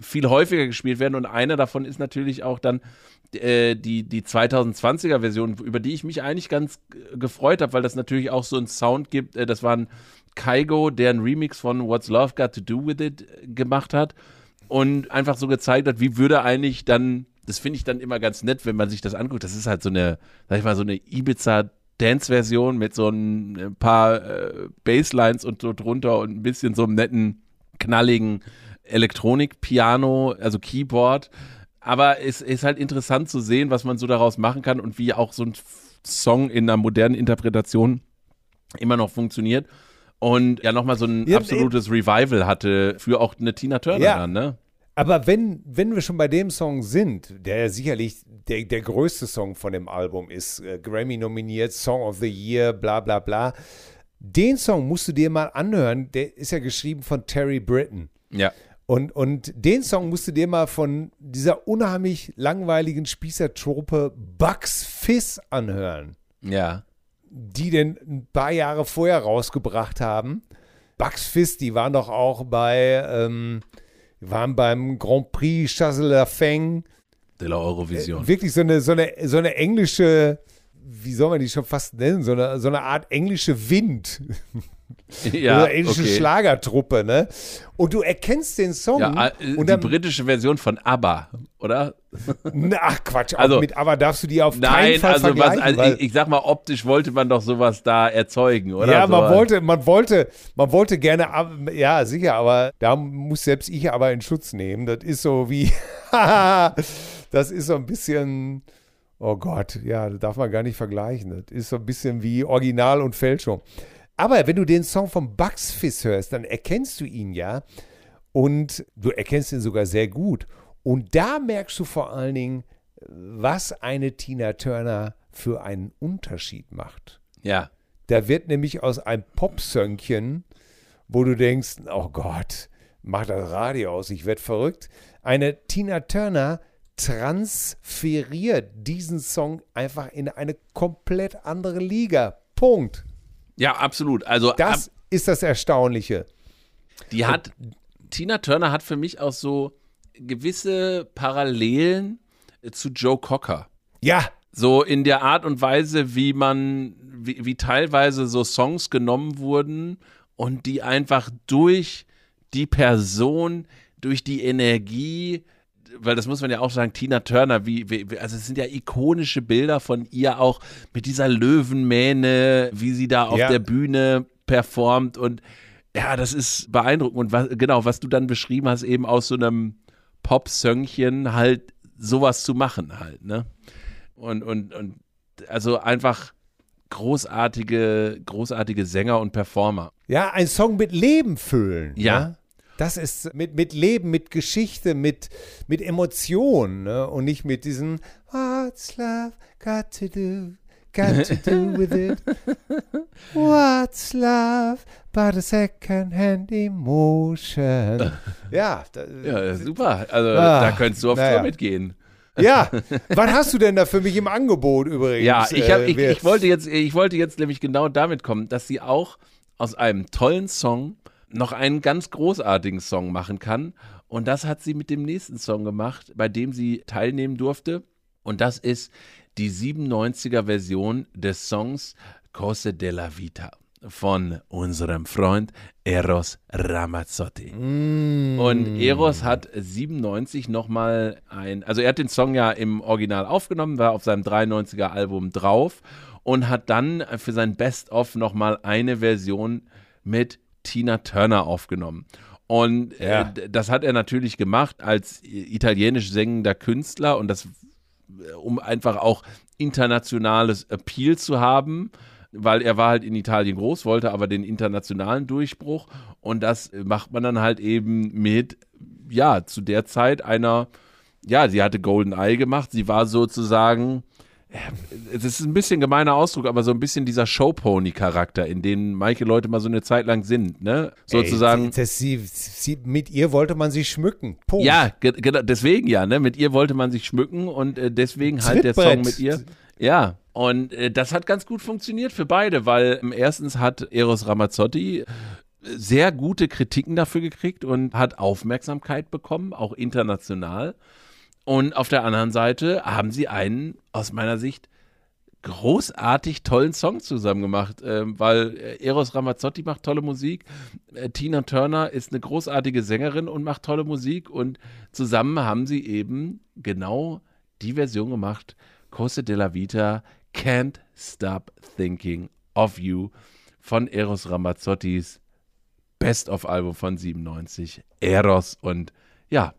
viel häufiger gespielt werden und einer davon ist natürlich auch dann äh, die, die 2020er Version, über die ich mich eigentlich ganz gefreut habe, weil das natürlich auch so einen Sound gibt. Äh, das war ein Kaigo, der einen Remix von What's Love Got to Do With It äh, gemacht hat und einfach so gezeigt hat, wie würde eigentlich dann, das finde ich dann immer ganz nett, wenn man sich das anguckt. Das ist halt so eine, sag ich mal, so eine Ibiza Dance-Version mit so ein äh, paar äh, Basslines und so drunter und ein bisschen so einem netten, knalligen Elektronik-Piano, also Keyboard. Aber es ist halt interessant zu sehen, was man so daraus machen kann und wie auch so ein Song in einer modernen Interpretation immer noch funktioniert. Und ja, nochmal so ein Ja, absolutes Revival hatte für auch eine Tina Turner Ja. dann, ne? Aber wenn, wenn wir schon bei dem Song sind, der sicherlich der, der größte Song von dem Album ist, äh, Grammy nominiert, Song of the Year, bla bla bla. Den Song musst du dir mal anhören, der ist ja geschrieben von Terry Britton. Ja. Und, und den Song musst du dir mal von dieser unheimlich langweiligen Spießertruppe Bugs Fizz anhören, Ja. die den ein paar Jahre vorher rausgebracht haben. Bugs Fizz, die waren doch auch bei, ähm, waren beim Grand Prix Chassel-la-Feng. De la Eurovision. Wirklich so eine, so, eine, so eine englische, wie soll man die schon fast nennen, so eine, so eine Art englische Wind. ja, oder englische okay. Schlagertruppe, ne? Und du erkennst den Song Ja, äh, und die dann, britische Version von ABBA, oder? Na, ach Quatsch, Also- mit, aber darfst du die auf keinen Nein, Fall also, was, vergleichen, also weil, ich, ich sag mal, optisch wollte man doch sowas da erzeugen, oder? ja, man wollte, man wollte, man wollte gerne, ja, sicher, aber da muss selbst ich aber in Schutz nehmen. Das ist so wie, das ist so ein bisschen, oh Gott, ja, das darf man gar nicht vergleichen. Das ist so ein bisschen wie Original und Fälschung. Aber wenn du den Song von Bugs Fizz hörst, dann erkennst du ihn ja und du erkennst ihn sogar sehr gut. Und da merkst du vor allen Dingen, was eine Tina Turner für einen Unterschied macht. Ja, Da wird nämlich aus einem Popsöngchen, wo du denkst, oh Gott, mach das Radio aus, ich werde verrückt. Eine Tina Turner transferiert diesen Song einfach in eine komplett andere Liga. Punkt. Ja, absolut. Also, Das ist das Erstaunliche. Die hat, Tina Turner hat für mich auch so gewisse Parallelen äh, zu Joe Cocker. Ja, So in der Art und Weise, wie man, wie, wie teilweise so Songs genommen wurden und die einfach durch die Person, durch die Energie, weil das muss man ja auch sagen, Tina Turner, wie, wie also es sind ja ikonische Bilder von ihr auch mit dieser Löwenmähne, wie sie da auf Ja. der Bühne performt und ja, das ist beeindruckend. Und was, genau, was du dann beschrieben hast, eben aus so einem Pop-Söngchen halt sowas zu machen halt, ne? Und, und, und also einfach großartige, großartige Sänger und Performer. ja, ein Song mit Leben füllen. Ja. ne? Das ist mit, mit Leben, mit Geschichte, mit, mit Emotionen ne? und nicht mit diesen What's love got to do, got to do with it? What's love but a second-hand emotion? Ja, da, Ja, super. Also Ah, da könntest du auf naja. Tour mitgehen. ja. Was hast du denn da für mich im Angebot übrigens? Ja, ich, hab, Äh, ich, ich, wollte jetzt, ich wollte jetzt nämlich genau damit kommen, dass sie auch aus einem tollen Song noch einen ganz großartigen Song machen kann. Und das hat sie mit dem nächsten Song gemacht, bei dem sie teilnehmen durfte. Und das ist die 97er Version des Songs Cose della Vita von unserem Freund Eros Ramazzotti. Mm. Und Eros hat 97 nochmal ein, also er hat den Song ja im Original aufgenommen, war auf seinem 93er Album drauf und hat dann für sein Best-of nochmal eine Version mit Tina Turner aufgenommen. Und äh, Ja. d- das hat er natürlich gemacht als italienisch singender Künstler und das, äh, um einfach auch internationales Appeal zu haben, weil er war halt in Italien groß, wollte aber den internationalen Durchbruch und das macht man dann halt eben mit, ja, zu der Zeit einer, ja, sie hatte Golden Eye gemacht, sie war sozusagen, es ist ein bisschen gemeiner Ausdruck, aber so ein bisschen dieser Showpony-Charakter, in dem manche Leute mal so eine Zeit lang sind, ne? Sozusagen. Ey, das, sie, sie, mit ihr wollte man sich schmücken. Punkt. Ja, ge genau, deswegen ja, ne? Mit ihr wollte man sich schmücken und äh, deswegen halt der Song mit ihr. Ja, und äh, das hat ganz gut funktioniert für beide, weil ähm, erstens hat Eros Ramazzotti äh, sehr gute Kritiken dafür gekriegt und hat Aufmerksamkeit bekommen, auch international. Und auf der anderen Seite haben sie einen, aus meiner Sicht, großartig tollen Song zusammen gemacht, ähm, weil äh, Eros Ramazzotti macht tolle Musik, äh, Tina Turner ist eine großartige Sängerin und macht tolle Musik und zusammen haben sie eben genau die Version gemacht, Cose della Vita, Can't Stop Thinking of You von Eros Ramazzottis Best-of-Album von 97, Eros. Und ja,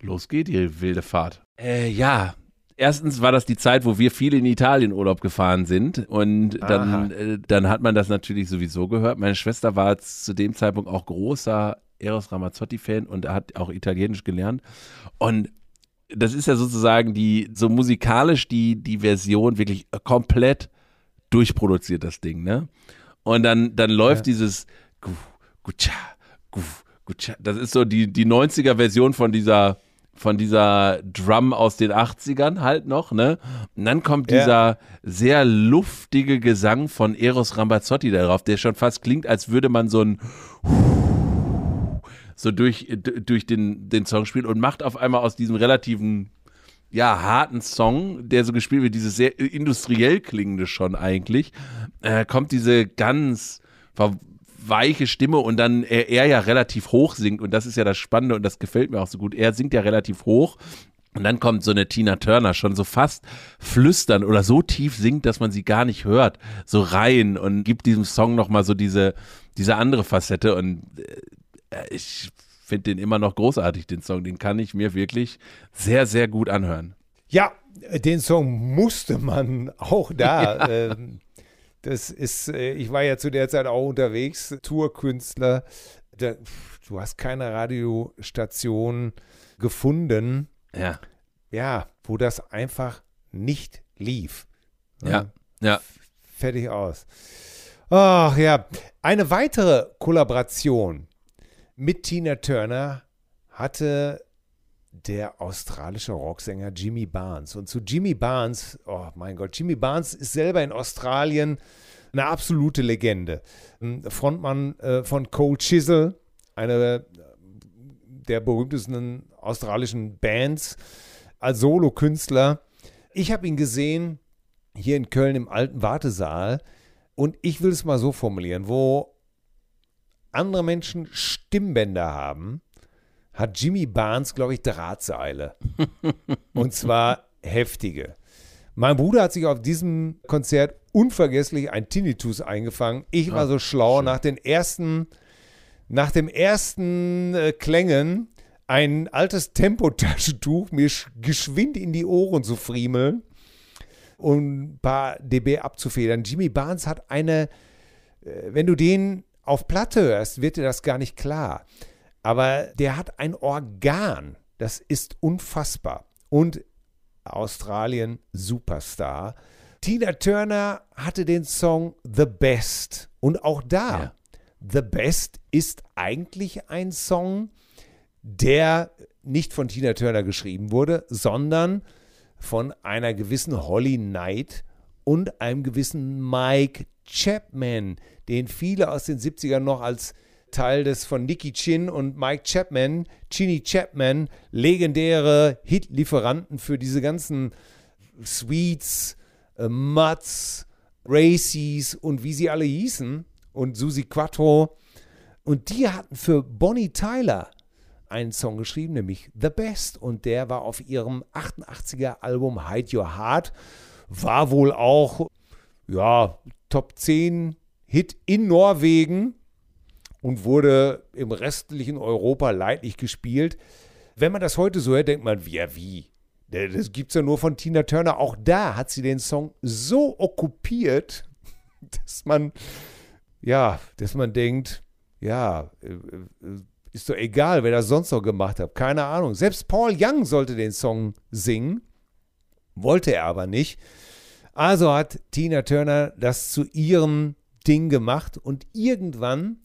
los geht die wilde Fahrt. Äh, ja, erstens war das die Zeit, wo wir viel in Italien Urlaub gefahren sind und dann, äh, dann hat man das natürlich sowieso gehört. Meine Schwester war zu dem Zeitpunkt auch großer Eros Ramazzotti-Fan und hat auch Italienisch gelernt und das ist ja sozusagen die, so musikalisch die, die Version wirklich komplett durchproduziert, das Ding, ne? Und dann, dann läuft dieses Gu, Gutscha, Gu, Gutscha. Das ist so die, die 90er-Version von dieser, von dieser Drum aus den 80ern halt noch, ne? Und dann kommt Ja. dieser sehr luftige Gesang von Eros Ramazzotti darauf, der schon fast klingt, als würde man so ein so durch, durch den, den Song spielen und macht auf einmal aus diesem relativen, ja, harten Song, der so gespielt wird, dieses sehr industriell klingende schon eigentlich, äh, kommt diese ganz ver- weiche Stimme und dann er, er ja relativ hoch singt und das ist ja das Spannende und das gefällt mir auch so gut. Er singt ja relativ hoch und dann kommt so eine Tina Turner schon so fast flüstern oder so tief singt, dass man sie gar nicht hört, so rein und gibt diesem Song nochmal so diese, diese andere Facette und äh, ich finde den immer noch großartig, den Song. Den kann ich mir wirklich sehr, sehr gut anhören. Ja, den Song musste man auch da. ähm, das ist, äh, ich war ja zu der Zeit auch unterwegs, Tourkünstler. Da, du hast keine Radiostation gefunden, Ja, ja, wo das einfach nicht lief. ja, ja. Fertig aus. Ach ja, eine weitere Kollaboration mit Tina Turner hatte der australische Rocksänger Jimmy Barnes. Und zu Jimmy Barnes, oh mein Gott, Jimmy Barnes ist selber in Australien eine absolute Legende. Frontmann äh, von Cold Chisel, eine der berühmtesten australischen Bands, als Solokünstler. Ich habe ihn gesehen hier in Köln im alten Wartesaal und ich will es mal so formulieren, wo andere Menschen Stimmbänder haben, hat Jimmy Barnes, glaube ich, Drahtseile. und zwar heftige. Mein Bruder hat sich auf diesem Konzert unvergesslich ein Tinnitus eingefangen. Ich war so schlau, nach den ersten, nach dem ersten äh, Klängen ein altes Tempotaschentuch mir sch- geschwind in die Ohren zu friemeln und ein paar dB abzufedern. Jimmy Barnes hat eine, äh, wenn du den auf Platte hörst, wird dir das gar nicht klar. Aber der hat ein Organ, das ist unfassbar. Und Australien Superstar. Tina Turner hatte den Song The Best. Und auch da, Ja. The Best ist eigentlich ein Song, der nicht von Tina Turner geschrieben wurde, sondern von einer gewissen Holly Knight und einem gewissen Mike Chapman, den viele aus den 70ern noch als Teil des von Nicky Chin und Mike Chapman, Chinny Chapman, legendäre Hitlieferanten für diese ganzen Sweets, äh, Mutz, Racies und wie sie alle hießen und Susi Quattro. Und die hatten für Bonnie Tyler einen Song geschrieben, nämlich The Best. Und der war auf ihrem 88er Album Hide Your Heart. War wohl auch, ja, Top 10 Hit in Norwegen und wurde im restlichen Europa leidlich gespielt. Wenn man das heute so hört, denkt man, ja, wie? Das gibt es ja nur von Tina Turner. Auch da hat sie den Song so okkupiert, dass man, ja, dass man denkt, ja, äh, ist doch egal, wer das sonst noch gemacht hat. Keine Ahnung. Selbst Paul Young sollte den Song singen, wollte er aber nicht. Also hat Tina Turner das zu ihrem Ding gemacht und irgendwann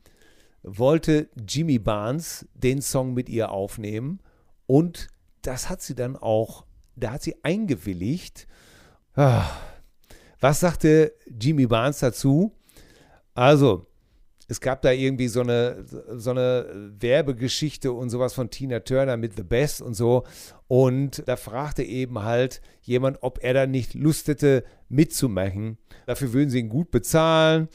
wollte Jimmy Barnes den Song mit ihr aufnehmen und das hat sie dann auch, da hat sie eingewilligt. Ah, was sagte Jimmy Barnes dazu? Also, es gab da irgendwie so eine, so eine Werbegeschichte und sowas von Tina Turner mit The Best und so. Und da fragte eben halt jemand, ob er da nicht Lust hätte mitzumachen. Dafür würden sie ihn gut bezahlen.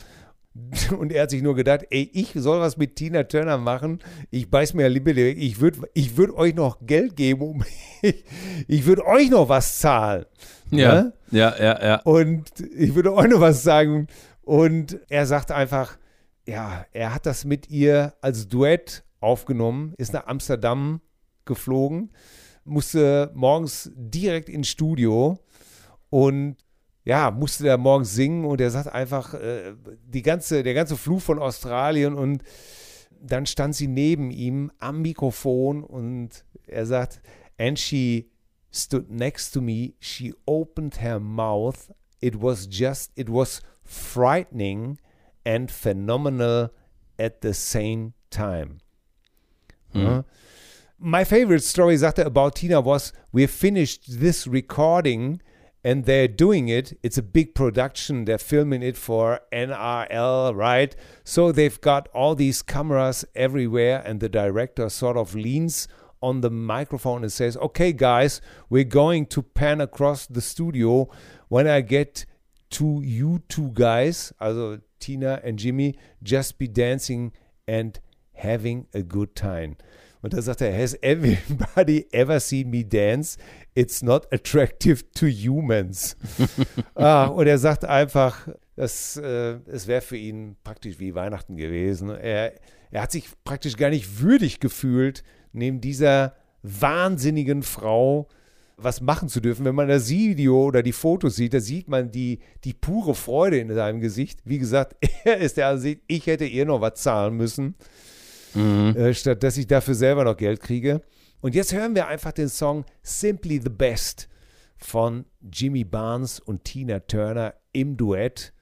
Und er hat sich nur gedacht, ey, ich soll was mit Tina Turner machen. Ich beiß mir ja lieber weg. Ich würde ich würd euch noch Geld geben. Um, ich ich würde euch noch was zahlen. Ja, ne? ja, ja, ja. Und ich würde euch noch was sagen. Und er sagt einfach, ja, er hat das mit ihr als Duett aufgenommen, ist nach Amsterdam geflogen, musste morgens direkt ins Studio und ja, musste da morgens singen und er sagt einfach, äh, die ganze, der ganze Flug von Australien und dann stand sie neben ihm am Mikrofon und er sagt, and she stood next to me, she opened her mouth, it was just, it was frightening and phenomenal at the same time. Mm. Uh, my favorite story, sagte about Tina was, we finished this recording and they're doing it. It's a big production. They're filming it for NRL, right? So they've got all these cameras everywhere, and the director sort of leans on the microphone and says, Okay, guys, we're going to pan across the studio. When I get to you two guys, also Tina and Jimmy, just be dancing and having a good time. Und da sagt er, has everybody ever seen me dance? It's not attractive to humans. ah, und er sagt einfach, dass, äh, es wäre für ihn praktisch wie Weihnachten gewesen. Er, er hat sich praktisch gar nicht würdig gefühlt, neben dieser wahnsinnigen Frau was machen zu dürfen. Wenn man das Video oder die Fotos sieht, da sieht man die, die pure Freude in seinem Gesicht. Wie gesagt, er ist der Ansicht, ich hätte ihr noch was zahlen müssen mhm. äh, statt dass ich dafür selber noch Geld kriege. Und jetzt hören wir einfach den Song Simply the Best von Jimmy Barnes und Tina Turner im Duett.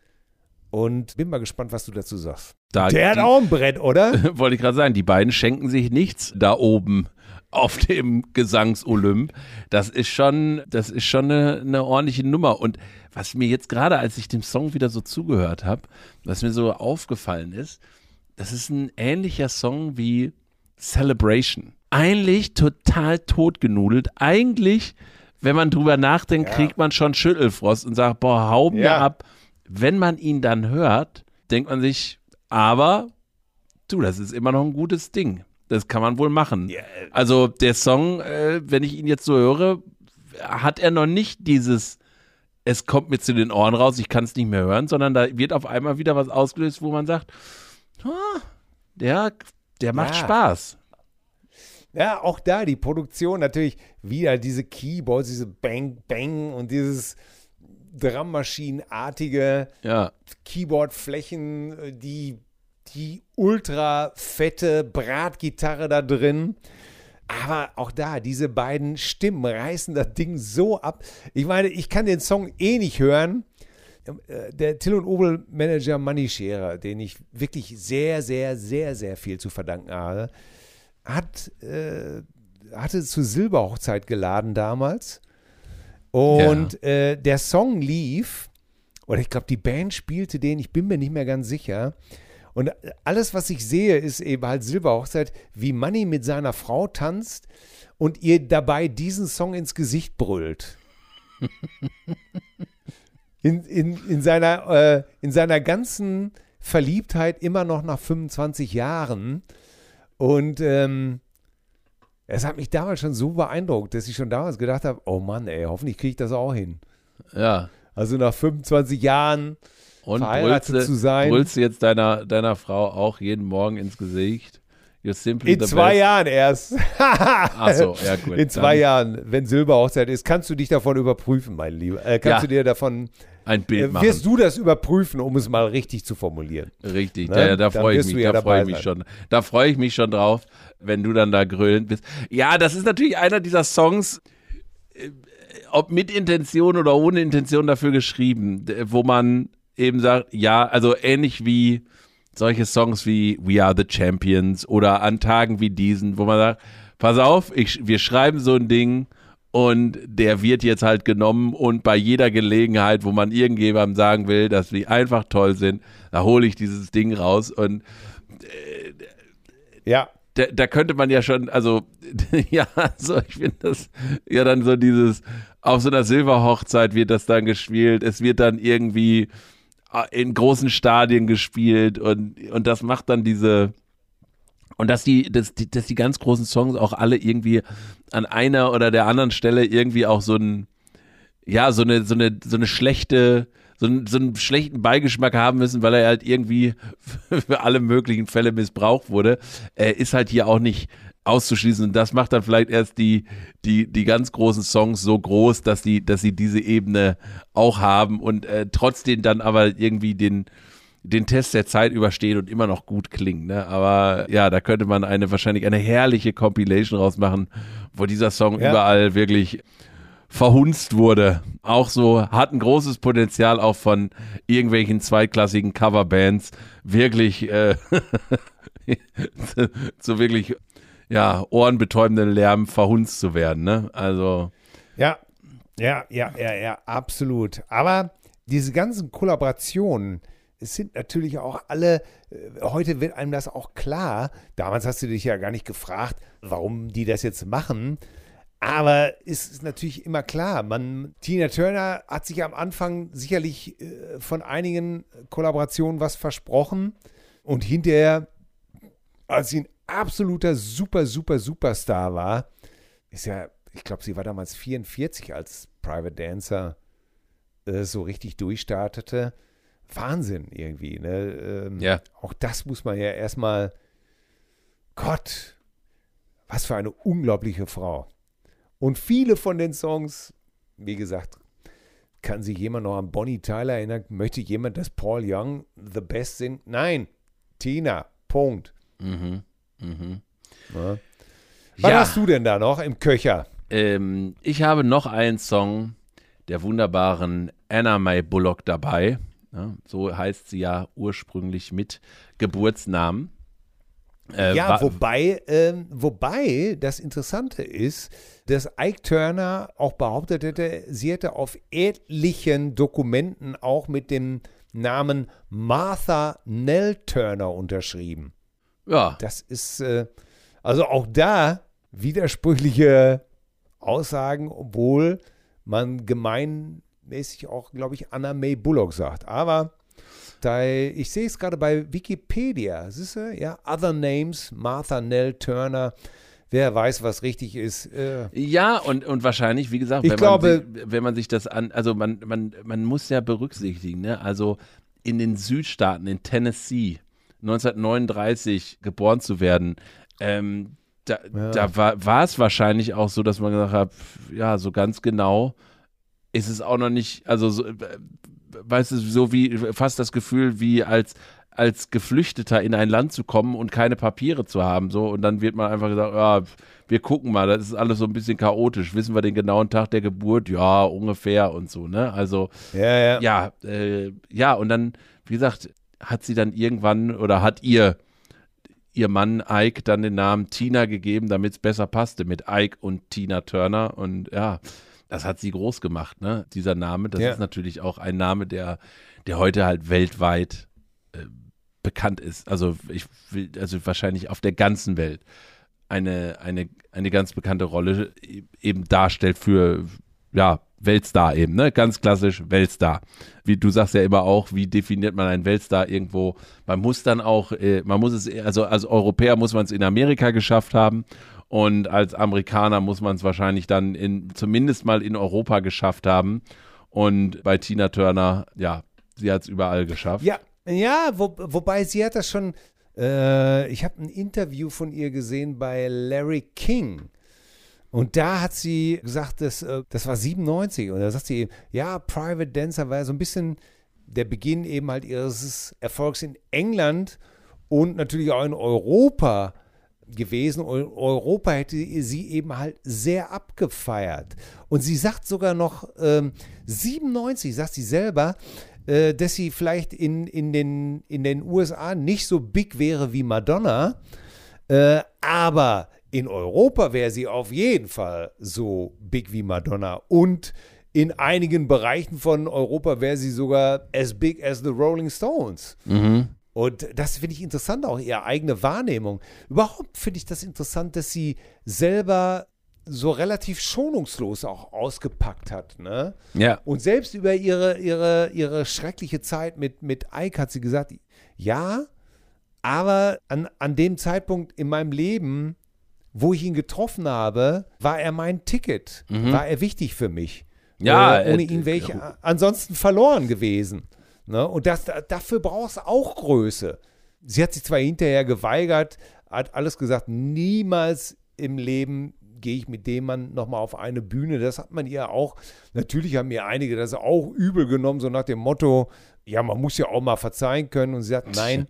Und bin mal gespannt, was du dazu sagst. Da Der hat auch ein Brett, oder? Wollte ich gerade sagen, die beiden schenken sich nichts da oben auf dem Gesangsolymp. Das ist schon, das ist schon eine, eine ordentliche Nummer. Und was mir jetzt gerade, als ich dem Song wieder so zugehört habe, was mir so aufgefallen ist, das ist ein ähnlicher Song wie Celebration. Eigentlich total totgenudelt. Eigentlich, wenn man drüber nachdenkt, ja. kriegt man schon Schüttelfrost und sagt, boah, hau mir ja. ab. Wenn man ihn dann hört, denkt man sich, aber du, das ist immer noch ein gutes Ding. Das kann man wohl machen. Yeah. Also der Song, äh, wenn ich ihn jetzt so höre, hat er noch nicht dieses, es kommt mir zu den Ohren raus, ich kann es nicht mehr hören, sondern da wird auf einmal wieder was ausgelöst, wo man sagt, der, der macht ja. Spaß. Ja, auch da die Produktion natürlich wieder diese Keyboards, diese Bang Bang und dieses Drummaschinenartige ja. Keyboardflächen, die die ultra fette Bratgitarre da drin. Aber auch da, diese beiden Stimmen reißen das Ding so ab. Ich meine, ich kann den Song eh nicht hören, äh, der Till und Obel Manager Manny Scherer, den ich wirklich sehr, sehr, sehr, sehr viel zu verdanken habe, hat, äh, hatte zur Silberhochzeit geladen damals. Und ja. äh, der Song lief, oder ich glaube, die Band spielte den, ich bin mir nicht mehr ganz sicher. Und alles, was ich sehe, ist eben halt Silberhochzeit, wie Manny mit seiner Frau tanzt und ihr dabei diesen Song ins Gesicht brüllt. in, in, in, seiner, äh, in seiner ganzen Verliebtheit immer noch nach 25 Jahren. Und ähm, es hat mich damals schon so beeindruckt, dass ich schon damals gedacht habe, oh Mann, ey, hoffentlich kriege ich das auch hin. Ja. Also nach 25 Jahren Und verheiratet brüllst, zu du- sein. brüllst du jetzt deiner, deiner Frau auch jeden Morgen ins Gesicht? You're simply In the zwei best. Jahren erst. Ach so, ja gut. In zwei Jahren, wenn Silberhochzeit ist, kannst du dich davon überprüfen, mein Lieber. Äh, kannst Ja. du dir davon, Ein Bild äh, machen. wirst du das überprüfen, um es mal richtig zu formulieren. Richtig, Ne? da, ja, da freue ich mich, ja da freue ich mich schon. Da freue ich mich schon drauf, wenn du dann da grölend bist. Ja, das ist natürlich einer dieser Songs, äh, ob mit Intention oder ohne Intention dafür geschrieben, wo man eben sagt, ja, also ähnlich wie solche Songs wie We Are the Champions oder an Tagen wie diesen, wo man sagt, pass auf, ich, wir schreiben so ein Ding und der wird jetzt halt genommen und bei jeder Gelegenheit, wo man irgendjemandem sagen will, dass die einfach toll sind, da hole ich dieses Ding raus und Ja, da, da könnte man ja schon, also ja, also ich finde das ja dann so dieses, auf so einer Silberhochzeit wird das dann gespielt, es wird dann irgendwie äh, in großen Stadien gespielt und, und das macht dann diese, und dass die, dass die, dass die ganz großen Songs auch alle irgendwie an einer oder der anderen Stelle irgendwie auch so ein, ja, so eine, so eine, so eine schlechte, so einen, so einen schlechten Beigeschmack haben müssen, weil er halt irgendwie für alle möglichen Fälle missbraucht wurde, äh, ist halt hier auch nicht auszuschließen. Und das macht dann vielleicht erst die, die, die ganz großen Songs so groß, dass die, dass sie diese Ebene auch haben und äh, trotzdem dann aber irgendwie den, den Test der Zeit überstehen und immer noch gut klingen. Ne? Aber ja, da könnte man eine wahrscheinlich eine herrliche Compilation rausmachen, wo dieser Song Ja. überall wirklich verhunzt wurde. Auch so, hat ein großes Potenzial auch von irgendwelchen zweitklassigen Coverbands wirklich äh, zu, zu wirklich ja, ohrenbetäubenden Lärm verhunzt zu werden. Ne? Also ja, ja, ja, ja, ja, absolut. Aber diese ganzen Kollaborationen, es sind natürlich auch alle, äh, heute wird einem das auch klar. Damals hast du dich ja gar nicht gefragt, warum die das jetzt machen. Aber es ist natürlich immer klar, man, Tina Turner hat sich am Anfang sicherlich äh, von einigen Kollaborationen was versprochen und hinterher, als sie absoluter super, super, Superstar war, ist ja, ich glaube, sie war damals 44, als Private Dancer äh, so richtig durchstartete. Wahnsinn irgendwie. Ne? Ähm, Ja. Auch das muss man ja erstmal, Gott, was für eine unglaubliche Frau. Und viele von den Songs, wie gesagt, kann sich jemand noch an Bonnie Tyler erinnern? Möchte jemand, dass Paul Young The Best singt? Nein, Tina, Punkt. mhm, mhm. Ne? Was Ja. hast du denn da noch im Köcher? Ähm, ich habe noch einen Song der wunderbaren Anna May Bullock dabei. Ja, so heißt sie ja ursprünglich mit Geburtsnamen. Äh, ja, wobei, ähm, wobei das Interessante ist, dass Ike Turner auch behauptet hätte, sie hätte auf etlichen Dokumenten auch mit dem Namen Martha Nell Turner unterschrieben. Ja, Das ist äh, also auch da widersprüchliche Aussagen, obwohl man gemeinmäßig auch, glaube ich, Anna May Bullock sagt. Aber da, ich sehe es gerade bei Wikipedia, siehst du? Ja, Other Names, Martha Nell Turner. Wer weiß, was richtig ist. Äh, Ja, und, und wahrscheinlich, wie gesagt, Ich wenn, glaube- man, sich, wenn man sich das an, also man, man, man muss ja berücksichtigen, ne? also in den Südstaaten, in Tennessee, 1939 geboren zu werden, ähm, da, Ja. da war, es wahrscheinlich auch so, dass man gesagt hat, ja, so ganz genau ist es auch noch nicht, also so, äh, weißt du, so wie fast das Gefühl, wie als als Geflüchteter in ein Land zu kommen und keine Papiere zu haben, so und dann wird man einfach gesagt, ja, wir gucken mal, das ist alles so ein bisschen chaotisch. Wissen wir den genauen Tag der Geburt? Ja, ungefähr und so, ne? Also ja, ja. ja, äh, ja, und dann, wie gesagt, hat sie dann irgendwann oder hat ihr ihr Mann Ike dann den Namen Tina gegeben, damit es besser passte mit Ike und Tina Turner und ja, das hat sie groß gemacht, ne? Dieser Name, das Ja. ist natürlich auch ein Name, der der heute halt weltweit äh, bekannt ist. Also ich will, also wahrscheinlich auf der ganzen Welt eine, eine, eine ganz bekannte Rolle e- eben darstellt für, ja, Weltstar eben, ne? Ganz klassisch Weltstar. Wie du sagst ja immer auch, wie definiert man einen Weltstar irgendwo? Man muss dann auch, äh, man muss es, also als Europäer muss man es in Amerika geschafft haben und als Amerikaner muss man es wahrscheinlich dann in, zumindest mal in Europa geschafft haben. Und bei Tina Turner, ja, sie hat es überall geschafft. Ja, ja, wo, wobei sie hat das schon, äh, ich habe ein Interview von ihr gesehen bei Larry King. Und da hat sie gesagt, das, äh, das war 97. Und da sagt sie, ja, Private Dancer war so ein bisschen der Beginn eben halt ihres Erfolgs in England und natürlich auch in Europa gewesen. Europa hätte sie eben halt sehr abgefeiert. Und sie sagt sogar noch, ähm, 97, sagt sie selber, äh, dass sie vielleicht in, in, den, in den USA nicht so big wäre wie Madonna, äh, aber in Europa wäre sie auf jeden Fall so big wie Madonna und in einigen Bereichen von Europa wäre sie sogar as big as the Rolling Stones. Mhm. Und das finde ich interessant, auch ihre eigene Wahrnehmung. Überhaupt finde ich das interessant, dass sie selber so relativ schonungslos auch ausgepackt hat. Ne? Ja. Und selbst über ihre, ihre, ihre schreckliche Zeit mit, mit Ike hat sie gesagt, ja, aber an, an dem Zeitpunkt in meinem Leben, wo ich ihn getroffen habe, war er mein Ticket, mhm. war er wichtig für mich. Ja, äh, ohne ihn wäre ich äh, ansonsten verloren gewesen. Ne? Und das, dafür brauchst du auch Größe. Sie hat sich zwar hinterher geweigert, hat alles gesagt, niemals im Leben gehe ich mit dem Mann nochmal auf eine Bühne. Das hat man ihr auch, natürlich haben mir einige das auch übel genommen, so nach dem Motto, ja, man muss ja auch mal verzeihen können. Und sie sagt, nein,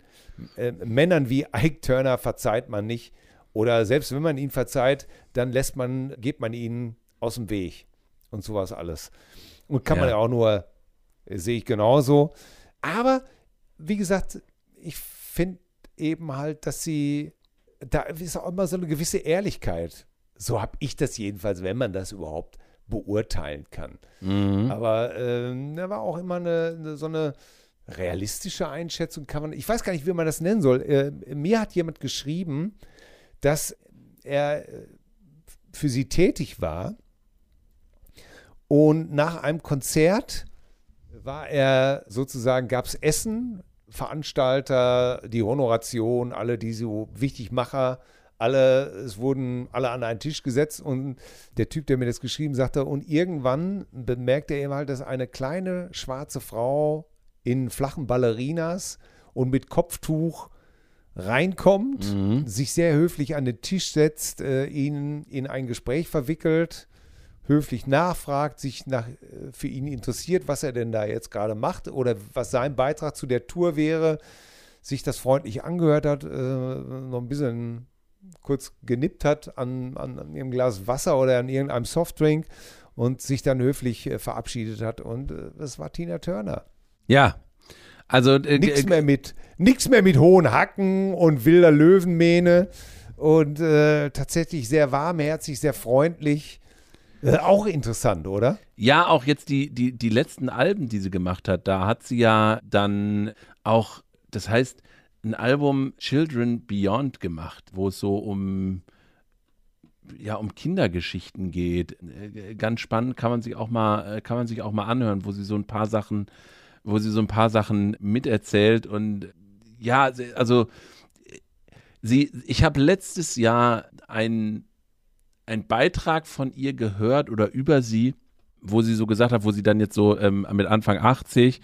äh, Männern wie Ike Turner verzeiht man nicht. Oder selbst wenn man ihn verzeiht, dann lässt man, geht man ihnen aus dem Weg und sowas alles. Und kann ja. man ja auch nur Sehe ich genauso. Aber wie gesagt, ich finde eben halt, dass sie, da ist auch immer so eine gewisse Ehrlichkeit. So habe ich das jedenfalls, wenn man das überhaupt beurteilen kann. Mhm. Aber äh, da war auch immer eine, eine, so eine realistische Einschätzung, kann man, ich weiß gar nicht, wie man das nennen soll. Äh, mir hat jemand geschrieben, dass er äh, für sie tätig war und nach einem Konzert war er sozusagen, gab es Essen, Veranstalter, die Honoration, alle diese Wichtigmacher, alle, es wurden alle an einen Tisch gesetzt und der Typ, der mir das geschrieben sagte, und irgendwann bemerkte er eben halt, dass eine kleine schwarze Frau in flachen Ballerinas und mit Kopftuch reinkommt, mhm. sich sehr höflich an den Tisch setzt, äh, ihn in ein Gespräch verwickelt höflich nachfragt, sich nach, äh, für ihn interessiert, was er denn da jetzt gerade macht oder was sein Beitrag zu der Tour wäre, sich das freundlich angehört hat, äh, noch ein bisschen kurz genippt hat an, an, an ihrem Glas Wasser oder an irgendeinem Softdrink und sich dann höflich äh, verabschiedet hat. Und äh, das war Tina Turner. Ja. Also äh, nichts mehr mit nichts mehr mit hohen Hacken und wilder Löwenmähne und äh, tatsächlich sehr warmherzig, sehr freundlich äh, auch interessant, oder? Ja, auch jetzt die, die, die letzten Alben, die sie gemacht hat, da hat sie ja dann auch, das heißt, ein Album Children Beyond gemacht, wo es so um ja um Kindergeschichten geht. Äh, ganz spannend kann man sich auch mal äh, kann man sich auch mal anhören, wo sie so ein paar Sachen, wo sie so ein paar Sachen miterzählt und ja, also sie ich habe letztes Jahr ein einen Beitrag von ihr gehört oder über sie, wo sie so gesagt hat, wo sie dann jetzt so ähm, mit Anfang 80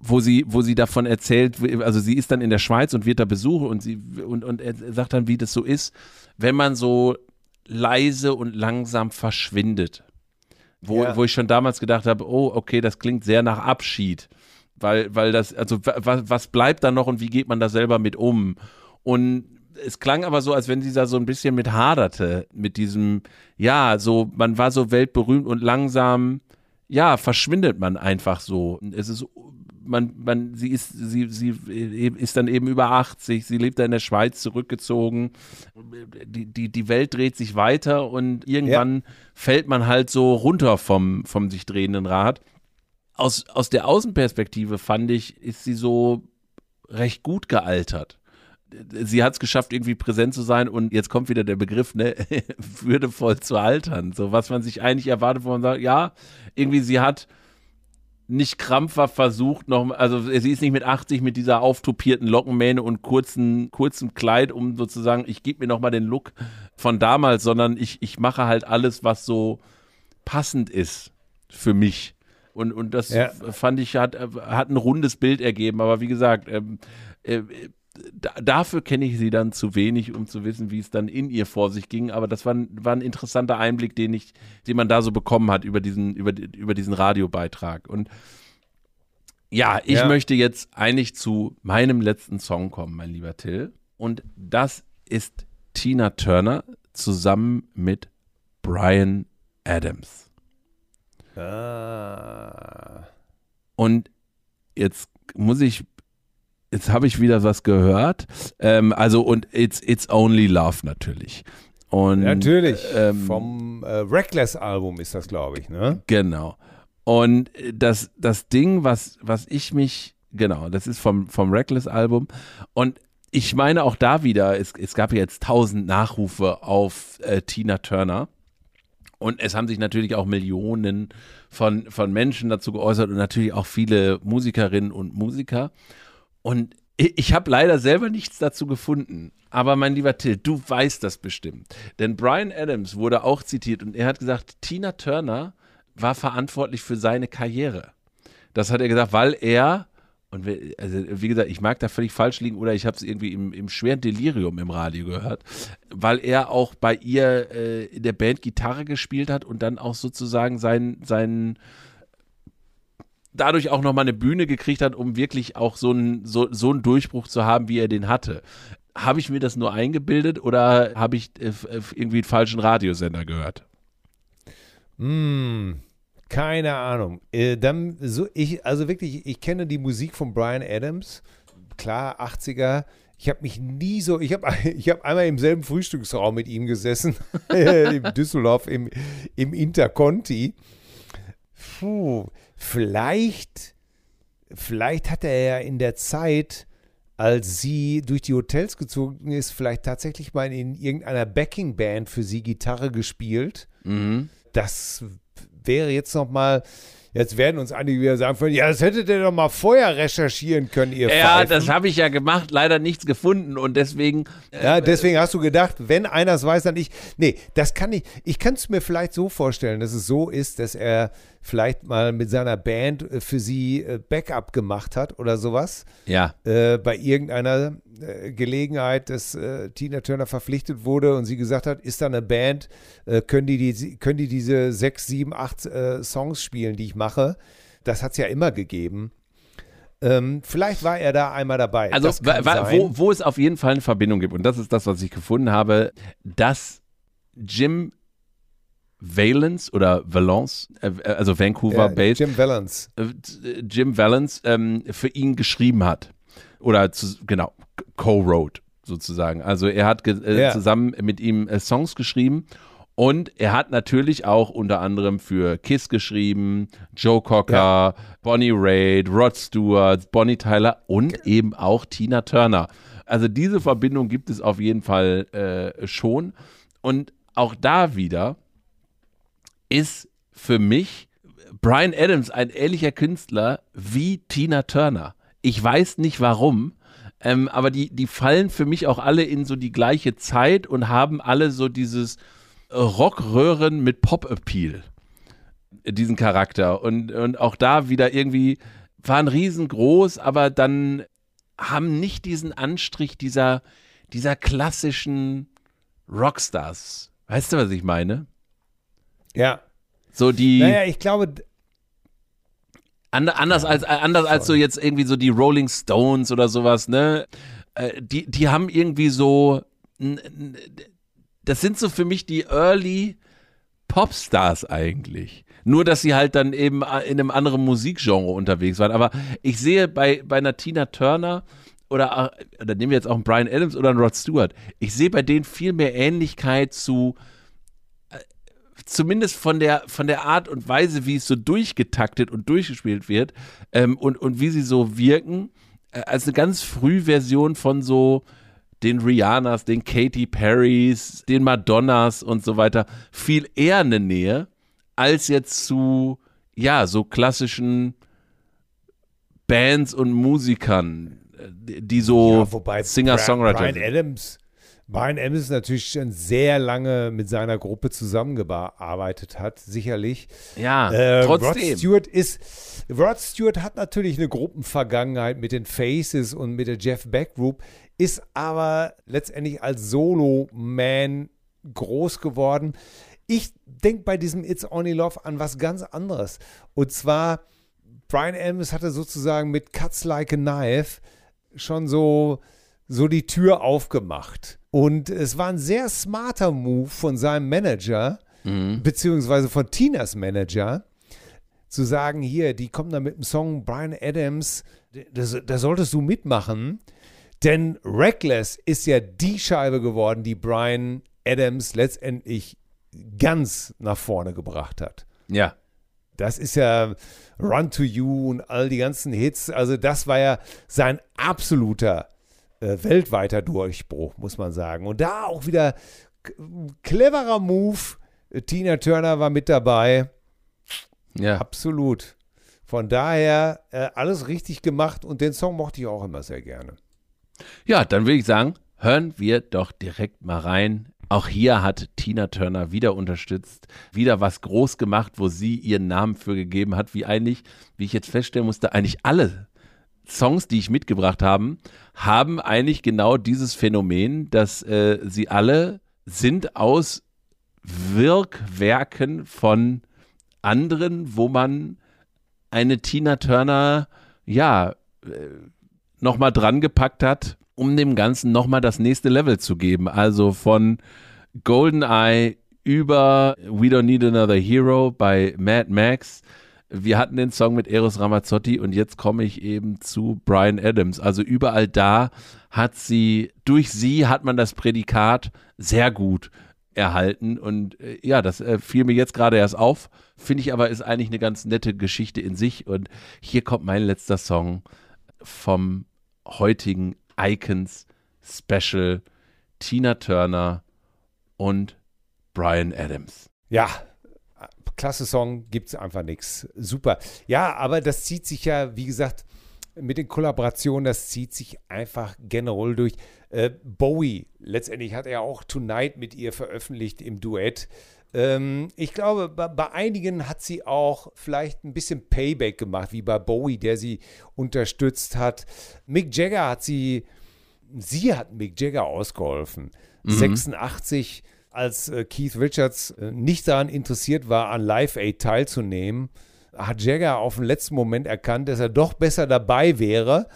wo sie, wo sie davon erzählt, also sie ist dann in der Schweiz und wird da besuchen und sie und, und er sagt dann, wie das so ist, wenn man so leise und langsam verschwindet. Wo, ja. wo ich schon damals gedacht habe, oh, okay, das klingt sehr nach Abschied. Weil, weil das, also was, was bleibt da noch und wie geht man da selber mit um? Und es klang aber so, als wenn sie da so ein bisschen mit haderte, mit diesem, ja, so, man war so weltberühmt und langsam, ja, verschwindet man einfach so. Es ist, man, man, sie ist, sie, sie ist dann eben über 80, sie lebt da in der Schweiz zurückgezogen. Die, die, die Welt dreht sich weiter und irgendwann ja. fällt man halt so runter vom, vom sich drehenden Rad. Aus, aus der Außenperspektive fand ich, ist sie so recht gut gealtert sie hat es geschafft, irgendwie präsent zu sein und jetzt kommt wieder der Begriff, ne, würdevoll zu altern. So, was man sich eigentlich erwartet, wo man sagt, ja, irgendwie sie hat nicht krampfhaft versucht, noch, also sie ist nicht mit 80 mit dieser auftupierten Lockenmähne und kurzen, kurzem Kleid, um sozusagen, ich gebe mir nochmal den Look von damals, sondern ich, ich mache halt alles, was so passend ist für mich. Und, und das ja. fand ich, hat, hat ein rundes Bild ergeben. Aber wie gesagt, ähm, äh, da, dafür kenne ich sie dann zu wenig, um zu wissen, wie es dann in ihr vor sich ging. Aber das war, war ein interessanter Einblick, den ich, den man da so bekommen hat über diesen, über, über diesen Radiobeitrag. Und ja, ich ja. möchte jetzt eigentlich zu meinem letzten Song kommen, mein lieber Till. Und das ist Tina Turner zusammen mit Brian Adams. Ah. Und jetzt muss ich jetzt habe ich wieder was gehört. Ähm, also und It's, It's Only Love natürlich. Und, natürlich. Ähm, Vom äh, Reckless-Album ist das, glaube ich, ne? Genau. Und das, das Ding, was, was ich mich, genau, das ist vom, vom Reckless-Album. Und ich meine auch da wieder, es, es gab jetzt tausend Nachrufe auf äh, Tina Turner. Und es haben sich natürlich auch Millionen von, von Menschen dazu geäußert und natürlich auch viele Musikerinnen und Musiker. Und ich habe leider selber nichts dazu gefunden. Aber mein lieber Till, du weißt das bestimmt. Denn Brian Adams wurde auch zitiert und er hat gesagt, Tina Turner war verantwortlich für seine Karriere. Das hat er gesagt, weil er, und also wie gesagt, ich mag da völlig falsch liegen oder ich habe es irgendwie im, im, schweren Delirium im Radio gehört, weil er auch bei ihr äh, in der Band Gitarre gespielt hat und dann auch sozusagen seinen, seinen dadurch auch nochmal eine Bühne gekriegt hat, um wirklich auch so einen, so, so einen Durchbruch zu haben, wie er den hatte. Habe ich mir das nur eingebildet oder habe ich äh, irgendwie einen falschen Radiosender gehört? Mm, keine Ahnung. Äh, dann so ich, also wirklich, ich kenne die Musik von Brian Adams. Klar, 80er. Ich habe mich nie so, ich habe ich hab einmal im selben Frühstücksraum mit ihm gesessen, in Düsseldorf im, im Interconti. Puh, vielleicht, vielleicht hat er ja in der Zeit, als sie durch die Hotels gezogen ist, vielleicht tatsächlich mal in irgendeiner Backing-Band für sie Gitarre gespielt. Mhm. Das wäre jetzt noch mal Jetzt werden uns einige wieder sagen, ja, das hättet ihr doch mal vorher recherchieren können, ihr Ja, Pfeifen. das habe ich ja gemacht, leider nichts gefunden und deswegen. Äh, ja, deswegen hast du gedacht, wenn einer es weiß, dann ich. Nee, das kann ich. Ich kann es mir vielleicht so vorstellen, dass es so ist, dass er vielleicht mal mit seiner Band äh, für sie äh, Backup gemacht hat oder sowas. Ja. Äh, bei irgendeiner äh, Gelegenheit, dass äh, Tina Turner verpflichtet wurde und sie gesagt hat, ist da eine Band, äh, können, die, die, können die diese sechs, sieben, acht Songs spielen, die ich mache? Das hat es ja immer gegeben. Ähm, vielleicht war er da einmal dabei. Also, wo, wo es auf jeden Fall eine Verbindung gibt, und das ist das, was ich gefunden habe, dass Jim Valence oder Valence, äh, also Vancouver ja, based. Jim Valence. Jim Valence ähm, für ihn geschrieben hat. Oder zu, genau, co-wrote sozusagen. Also er hat äh, ja. zusammen mit ihm äh, Songs geschrieben und er hat natürlich auch unter anderem für Kiss geschrieben, Joe Cocker, ja. Bonnie Raitt, Rod Stewart, Bonnie Tyler und eben auch Tina Turner. Also diese Verbindung gibt es auf jeden Fall äh, schon. Und auch da wieder ist für mich Brian Adams ein ähnlicher Künstler wie Tina Turner. Ich weiß nicht warum, ähm, aber die, die fallen für mich auch alle in so die gleiche Zeit und haben alle so dieses Rockröhren mit Pop-Appeal. Diesen Charakter. Und, und auch da wieder irgendwie waren riesengroß, aber dann haben nicht diesen Anstrich dieser, dieser klassischen Rockstars. Weißt du, was ich meine? Ja. So die. Naja, ich glaube, anders, als, anders als so jetzt irgendwie so die Rolling Stones oder sowas, ne? Äh, die, die haben irgendwie so. Das sind so für mich die Early Popstars eigentlich. Nur, dass sie halt dann eben äh, in einem anderen Musikgenre unterwegs waren. Aber ich sehe bei, bei einer Tina Turner oder, äh, oder nehmen wir jetzt auch einen Brian Adams oder einen Rod Stewart, ich sehe bei denen viel mehr Ähnlichkeit zu zumindest von der, von der Art und Weise, wie es so durchgetaktet und durchgespielt wird ähm, und, und wie sie so wirken, äh, als eine ganz früh Version von so den Rihannas, den Katy Perrys, den Madonnas und so weiter viel eher eine Nähe als jetzt zu, ja, so klassischen Bands und Musikern, die so ja, Singer-Songwriter Brian Adams Brian Adams natürlich schon sehr lange mit seiner Gruppe zusammengearbeitet hat, sicherlich. Ja, äh, trotzdem. Rod Stewart ist, Rod Stewart hat natürlich eine Gruppenvergangenheit mit den Faces und mit der Jeff Beck Group, ist aber letztendlich als Solo-Man groß geworden. Ich denke bei diesem It's Only Love an was ganz anderes. Und zwar, Brian Adams hatte sozusagen mit Cuts Like a Knife schon so, so die Tür aufgemacht. Und es war ein sehr smarter Move von seinem Manager, mhm. beziehungsweise von Tinas Manager, zu sagen, hier, die kommen da mit dem Song Brian Adams, da solltest du mitmachen. Denn Reckless ist ja die Scheibe geworden, die Brian Adams letztendlich ganz nach vorne gebracht hat. Ja. Das ist ja Run to You und all die ganzen Hits. Also, das war ja sein absoluter äh, weltweiter Durchbruch, muss man sagen. Und da auch wieder cleverer Move. Tina Turner war mit dabei. Ja. Absolut. Von daher äh, alles richtig gemacht und den Song mochte ich auch immer sehr gerne. Ja, dann würde ich sagen, hören wir doch direkt mal rein auch hier hat Tina Turner wieder unterstützt, wieder was groß gemacht, wo sie ihren Namen für gegeben hat, wie eigentlich, wie ich jetzt feststellen musste, eigentlich alle Songs, die ich mitgebracht habe, haben eigentlich genau dieses Phänomen, dass äh, sie alle sind aus Wirkwerken von anderen, wo man eine Tina Turner, ja, äh, nochmal dran gepackt hat um dem Ganzen nochmal das nächste Level zu geben. Also von GoldenEye über We Don't Need Another Hero bei Mad Max. Wir hatten den Song mit Eros Ramazzotti und jetzt komme ich eben zu Brian Adams. Also überall da hat sie, durch sie hat man das Prädikat sehr gut erhalten. Und äh, ja, das äh, fiel mir jetzt gerade erst auf. Finde ich aber ist eigentlich eine ganz nette Geschichte in sich. Und hier kommt mein letzter Song vom heutigen Icons Special Tina Turner und Brian Adams. Ja, klasse Song, gibt es einfach nichts. Super. Ja, aber das zieht sich ja, wie gesagt, mit den Kollaborationen, das zieht sich einfach generell durch. Äh, Bowie, letztendlich hat er auch Tonight mit ihr veröffentlicht im Duett. Ähm, ich glaube, bei, bei, einigen hat sie auch vielleicht ein bisschen Payback gemacht, wie bei Bowie, der sie unterstützt hat. Mick Jagger hat sie, sie hat Mick Jagger ausgeholfen. Mhm. 86, als äh, Keith Richards äh, nicht daran interessiert war, an Live Aid teilzunehmen, hat Jagger auf den letzten Moment erkannt, dass er doch besser dabei wäre.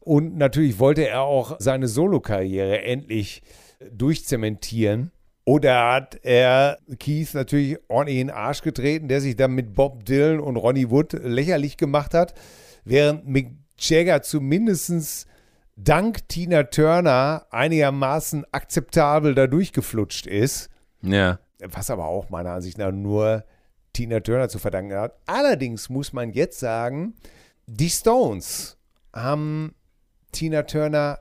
Und natürlich wollte er auch seine Solokarriere endlich durchzementieren. Oder hat er Keith natürlich ordentlich in den Arsch getreten, der sich dann mit Bob Dylan und Ronnie Wood lächerlich gemacht hat, während Mick Jagger zumindest dank Tina Turner einigermaßen akzeptabel da durchgeflutscht ist. Ja. Was aber auch meiner Ansicht nach nur Tina Turner zu verdanken hat. Allerdings muss man jetzt sagen, die Stones haben Tina Turner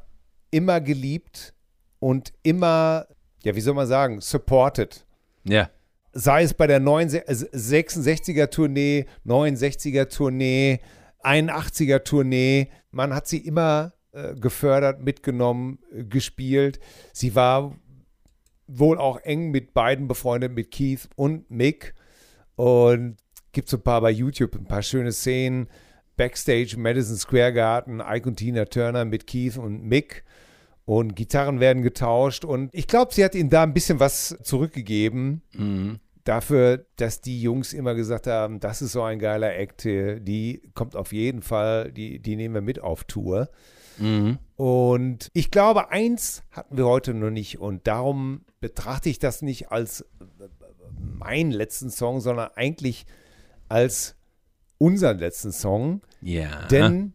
immer geliebt und immer ja, wie soll man sagen, supported. Ja. Sei es bei der 66er Tournee, 69er Tournee, 81er Tournee. Man hat sie immer äh, gefördert, mitgenommen, äh, gespielt. Sie war wohl auch eng mit beiden befreundet, mit Keith und Mick. Und gibt so ein paar bei YouTube, ein paar schöne Szenen. Backstage Madison Square Garden, Ike und Tina Turner mit Keith und Mick und Gitarren werden getauscht. Und ich glaube, sie hat ihnen da ein bisschen was zurückgegeben. Mhm. Dafür, dass die Jungs immer gesagt haben, das ist so ein geiler Act, die kommt auf jeden Fall, die, die nehmen wir mit auf Tour. Mhm. Und ich glaube, eins hatten wir heute noch nicht und darum betrachte ich das nicht als meinen letzten Song, sondern eigentlich als unseren letzten Song. Ja. Denn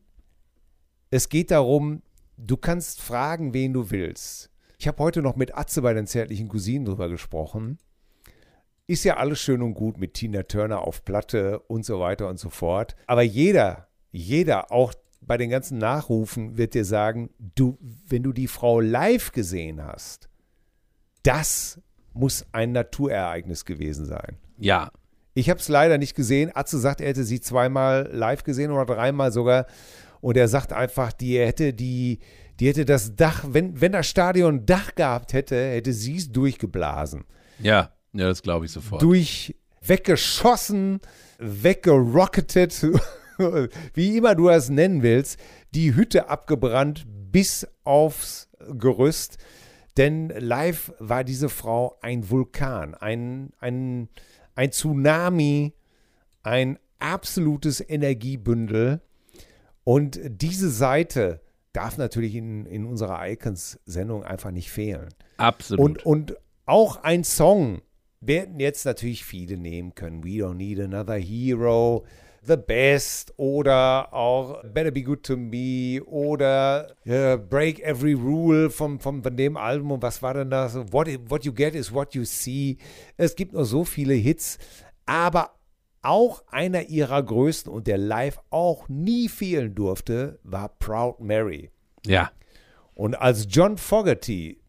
es geht darum, Du kannst fragen, wen du willst. Ich habe heute noch mit Atze bei den zärtlichen Cousinen drüber gesprochen. Ist ja alles schön und gut mit Tina Turner auf Platte und so weiter und so fort. Aber jeder, jeder, auch bei den ganzen Nachrufen wird dir sagen, du, wenn du die Frau live gesehen hast, das muss ein Naturereignis gewesen sein. Ja. Ich habe es leider nicht gesehen. Atze sagt, er hätte sie zweimal live gesehen oder dreimal sogar. Und er sagt einfach, die hätte die, die hätte das Dach, wenn, wenn das Stadion ein Dach gehabt hätte, hätte sie es durchgeblasen. Ja, ja, das glaube ich sofort. Durch, weggeschossen, weggerocketet, wie immer du das nennen willst, die Hütte abgebrannt bis aufs Gerüst. Denn live war diese Frau ein Vulkan, ein, ein, ein Tsunami, ein absolutes Energiebündel. Und diese Seite darf natürlich in, in unserer Icons-Sendung einfach nicht fehlen. Absolut. Und, und auch ein Song werden jetzt natürlich viele nehmen können. We Don't Need Another Hero, The Best oder auch Better Be Good to Me oder äh, Break Every Rule vom, vom, von dem Album. Und was war denn das? What, what You Get is What You See. Es gibt nur so viele Hits, aber auch einer ihrer größten und der live auch nie fehlen durfte, war Proud Mary. Ja. Und als John Fogerty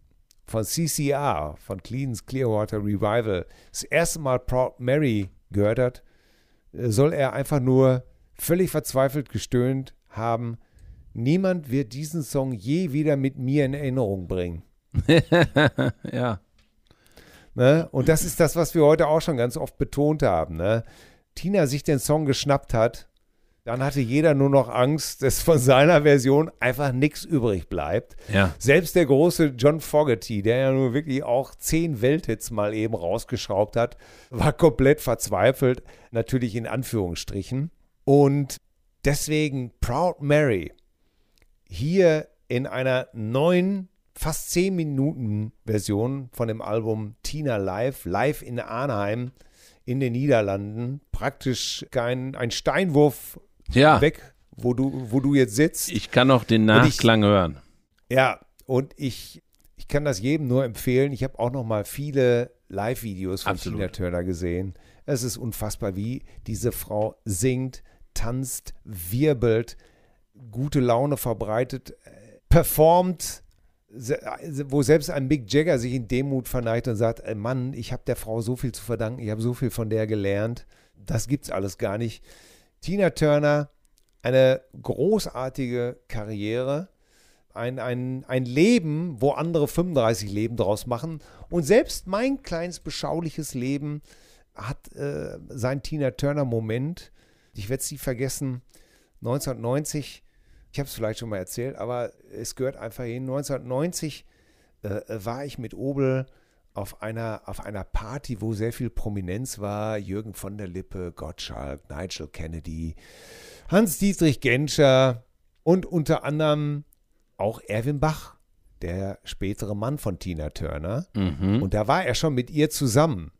von CCR, von Cleans Clearwater Revival, das erste Mal Proud Mary gehört hat, soll er einfach nur völlig verzweifelt gestöhnt haben, niemand wird diesen Song je wieder mit mir in Erinnerung bringen. ja. Ne? Und das ist das, was wir heute auch schon ganz oft betont haben. Ne? Tina sich den Song geschnappt hat, dann hatte jeder nur noch Angst, dass von seiner Version einfach nichts übrig bleibt. Ja. Selbst der große John Fogerty, der ja nur wirklich auch zehn Welthits mal eben rausgeschraubt hat, war komplett verzweifelt, natürlich in Anführungsstrichen. Und deswegen Proud Mary hier in einer neuen, fast zehn Minuten Version von dem Album Tina Live, live in Arnheim in den Niederlanden, praktisch kein, ein Steinwurf Ja. weg, wo du, wo du jetzt sitzt. Ich kann auch den Und ich- Nachklang hören. Ja, und ich, ich kann das jedem nur empfehlen. Ich habe auch noch mal viele Live-Videos von Absolut. Tina Turner gesehen. Es ist unfassbar, wie diese Frau singt, tanzt, wirbelt, gute Laune verbreitet, äh, performt, äh, wo selbst ein Mick Jagger sich in Demut verneigt und sagt, "Ey, Mann, ich habe der Frau so viel zu verdanken, ich habe so viel von der gelernt. Das gibt's alles gar nicht. Tina Turner, eine großartige Karriere ein, ein, ein Leben, wo andere 35 Leben draus machen. Und selbst mein kleines, beschauliches Leben hat äh, seinen Tina Turner-Moment. Ich werde es nie vergessen. 1990, ich habe es vielleicht schon mal erzählt, aber es gehört einfach hin. 1990 äh, war ich mit Obel auf einer, auf einer Party, wo sehr viel Prominenz war. Jürgen von der Lippe, Gottschalk, Nigel Kennedy, Hans-Dietrich Genscher und unter anderem auch Erwin Bach, der spätere Mann von Tina Turner. Mhm. Und da war er schon mit ihr zusammen.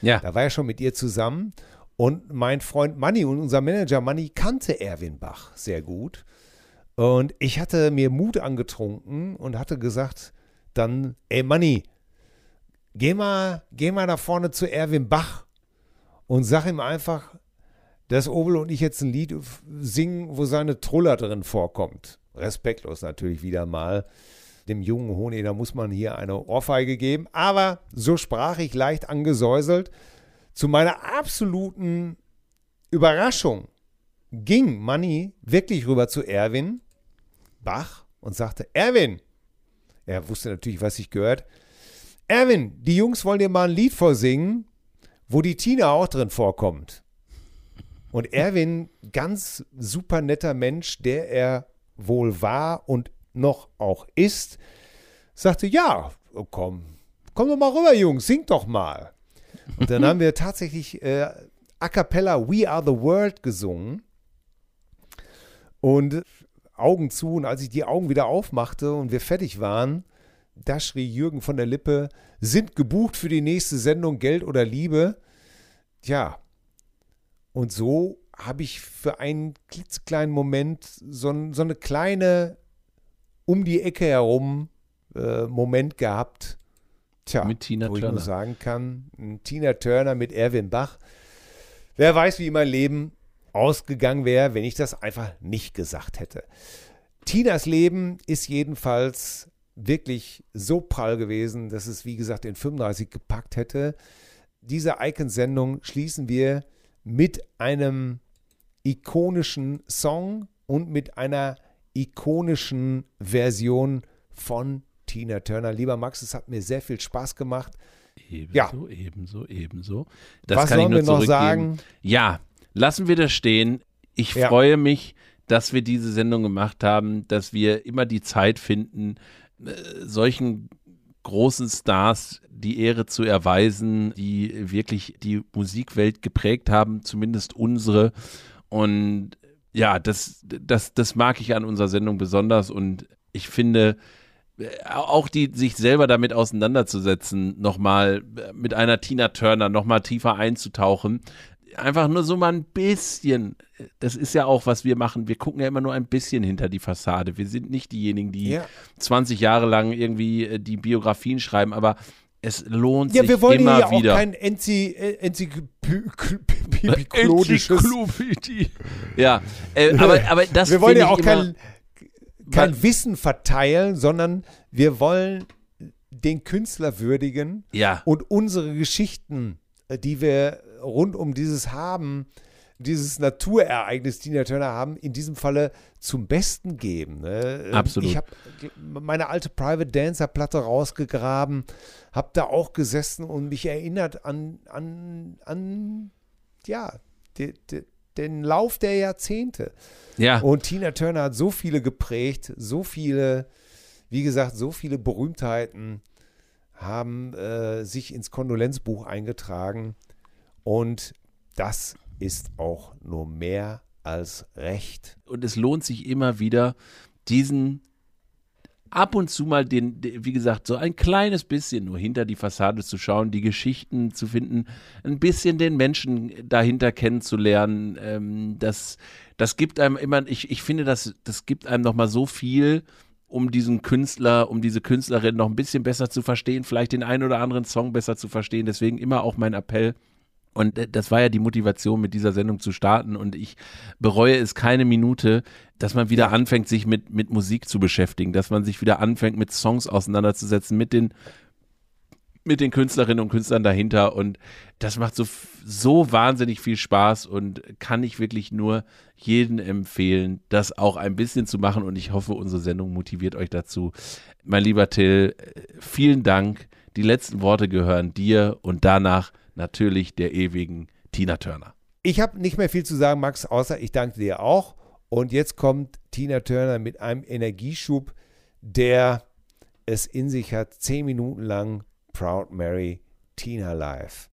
Ja. Da war er schon mit ihr zusammen. Und mein Freund Manni und unser Manager Manni kannte Erwin Bach sehr gut. Und ich hatte mir Mut angetrunken und hatte gesagt, dann, ey Manni, geh mal, geh mal nach vorne zu Erwin Bach und sag ihm einfach, dass Obel und ich jetzt ein Lied singen, wo seine Truller drin vorkommt. Respektlos natürlich wieder mal. Dem jungen Honig, da muss man hier eine Ohrfeige geben. Aber so sprach ich leicht angesäuselt. Zu meiner absoluten Überraschung ging Manni wirklich rüber zu Erwin Bach und sagte, Erwin, er wusste natürlich, was ich gehört. Erwin, die Jungs wollen dir mal ein Lied vorsingen, wo die Tina auch drin vorkommt. Und Erwin, ganz super netter Mensch, der er wohl war und noch auch ist, sagte, ja, komm, komm doch mal rüber, Jungs, sing doch mal. Und dann haben wir tatsächlich äh, a cappella We Are the World gesungen. Und Augen zu. Und als ich die Augen wieder aufmachte und wir fertig waren, da schrie Jürgen von der Lippe, sind gebucht für die nächste Sendung Geld oder Liebe. Tja, und so habe ich für einen klitzekleinen Moment so, so eine kleine um die Ecke herum äh, Moment gehabt. Tja, Mit Tina wo ich nur Turner. sagen kann, Tina Turner mit Erwin Bach. Wer weiß, wie mein Leben ausgegangen wäre, wenn ich das einfach nicht gesagt hätte. Tinas Leben ist jedenfalls wirklich so prall gewesen, dass es, wie gesagt, in 35 gepackt hätte. Diese Icon-Sendung schließen wir mit einem ikonischen Song und mit einer ikonischen Version von Tina Turner. Lieber Max, es hat mir sehr viel Spaß gemacht. Ebenso, Ja. ebenso, ebenso. Das Was kann ich sollen nur wir noch sagen? Ja, lassen wir das stehen. Ich Ja. freue mich, dass wir diese Sendung gemacht haben, dass wir immer die Zeit finden, solchen großen Stars die Ehre zu erweisen, die wirklich die Musikwelt geprägt haben, zumindest unsere. Und ja, das, das, das mag ich an unserer Sendung besonders und ich finde, äh, auch die sich selber damit auseinanderzusetzen, nochmal äh, mit einer Tina Turner nochmal tiefer einzutauchen, einfach nur so mal ein bisschen, das ist ja auch, was wir machen, wir gucken ja immer nur ein bisschen hinter die Fassade. Wir sind nicht diejenigen, die Ja. 20 Jahre lang irgendwie äh, die Biografien schreiben, aber es lohnt Ja, sich wir wollen immer hier ja auch wieder. kein Enzy äh, enzyklopisches. Enzyklopädie. Ja, äh, aber, aber das wir wollen ja auch immer, kein, kein Wissen verteilen, sondern wir wollen den Künstler würdigen ja, und unsere Geschichten, äh, die wir rund um dieses haben, dieses Naturereignis Tina Turner haben, in diesem Falle zum Besten geben. Ne? Ähm, Absolut. Ich habe meine alte Private Dancer Platte rausgegraben, habe da auch gesessen und mich erinnert an, an, an ja, de, de, den Lauf der Jahrzehnte. ja. Und Tina Turner hat so viele geprägt, so viele, wie gesagt, so viele Berühmtheiten haben äh, sich ins Kondolenzbuch eingetragen. Und das ist auch nur mehr als recht. und es lohnt sich immer wieder, diesen ab und zu mal den, de- wie gesagt, so ein kleines bisschen nur hinter die Fassade zu schauen, die Geschichten zu finden, ein bisschen den Menschen dahinter kennenzulernen. Ähm, das, das gibt einem immer, ich, ich finde, das, das gibt einem nochmal so viel, um diesen Künstler, um diese Künstlerin noch ein bisschen besser zu verstehen, vielleicht den einen oder anderen Song besser zu verstehen. Deswegen immer auch mein Appell, und äh, das war ja die Motivation, mit dieser Sendung zu starten. Und ich bereue es keine Minute, dass man wieder anfängt, sich mit, mit Musik zu beschäftigen, dass man sich wieder anfängt, mit Songs auseinanderzusetzen, mit den, mit den Künstlerinnen und Künstlern dahinter. Und das macht so, so wahnsinnig viel Spaß und kann ich wirklich nur jedem empfehlen, das auch ein bisschen zu machen. Und ich hoffe, unsere Sendung motiviert euch dazu. Mein lieber Till, äh, vielen Dank. Die letzten Worte gehören dir und danach natürlich der ewigen Tina Turner. Ich habe nicht mehr viel zu sagen, Max, außer ich danke dir auch. Und jetzt kommt Tina Turner mit einem Energieschub, der es in sich hat. Zehn Minuten lang Proud Mary Tina Live.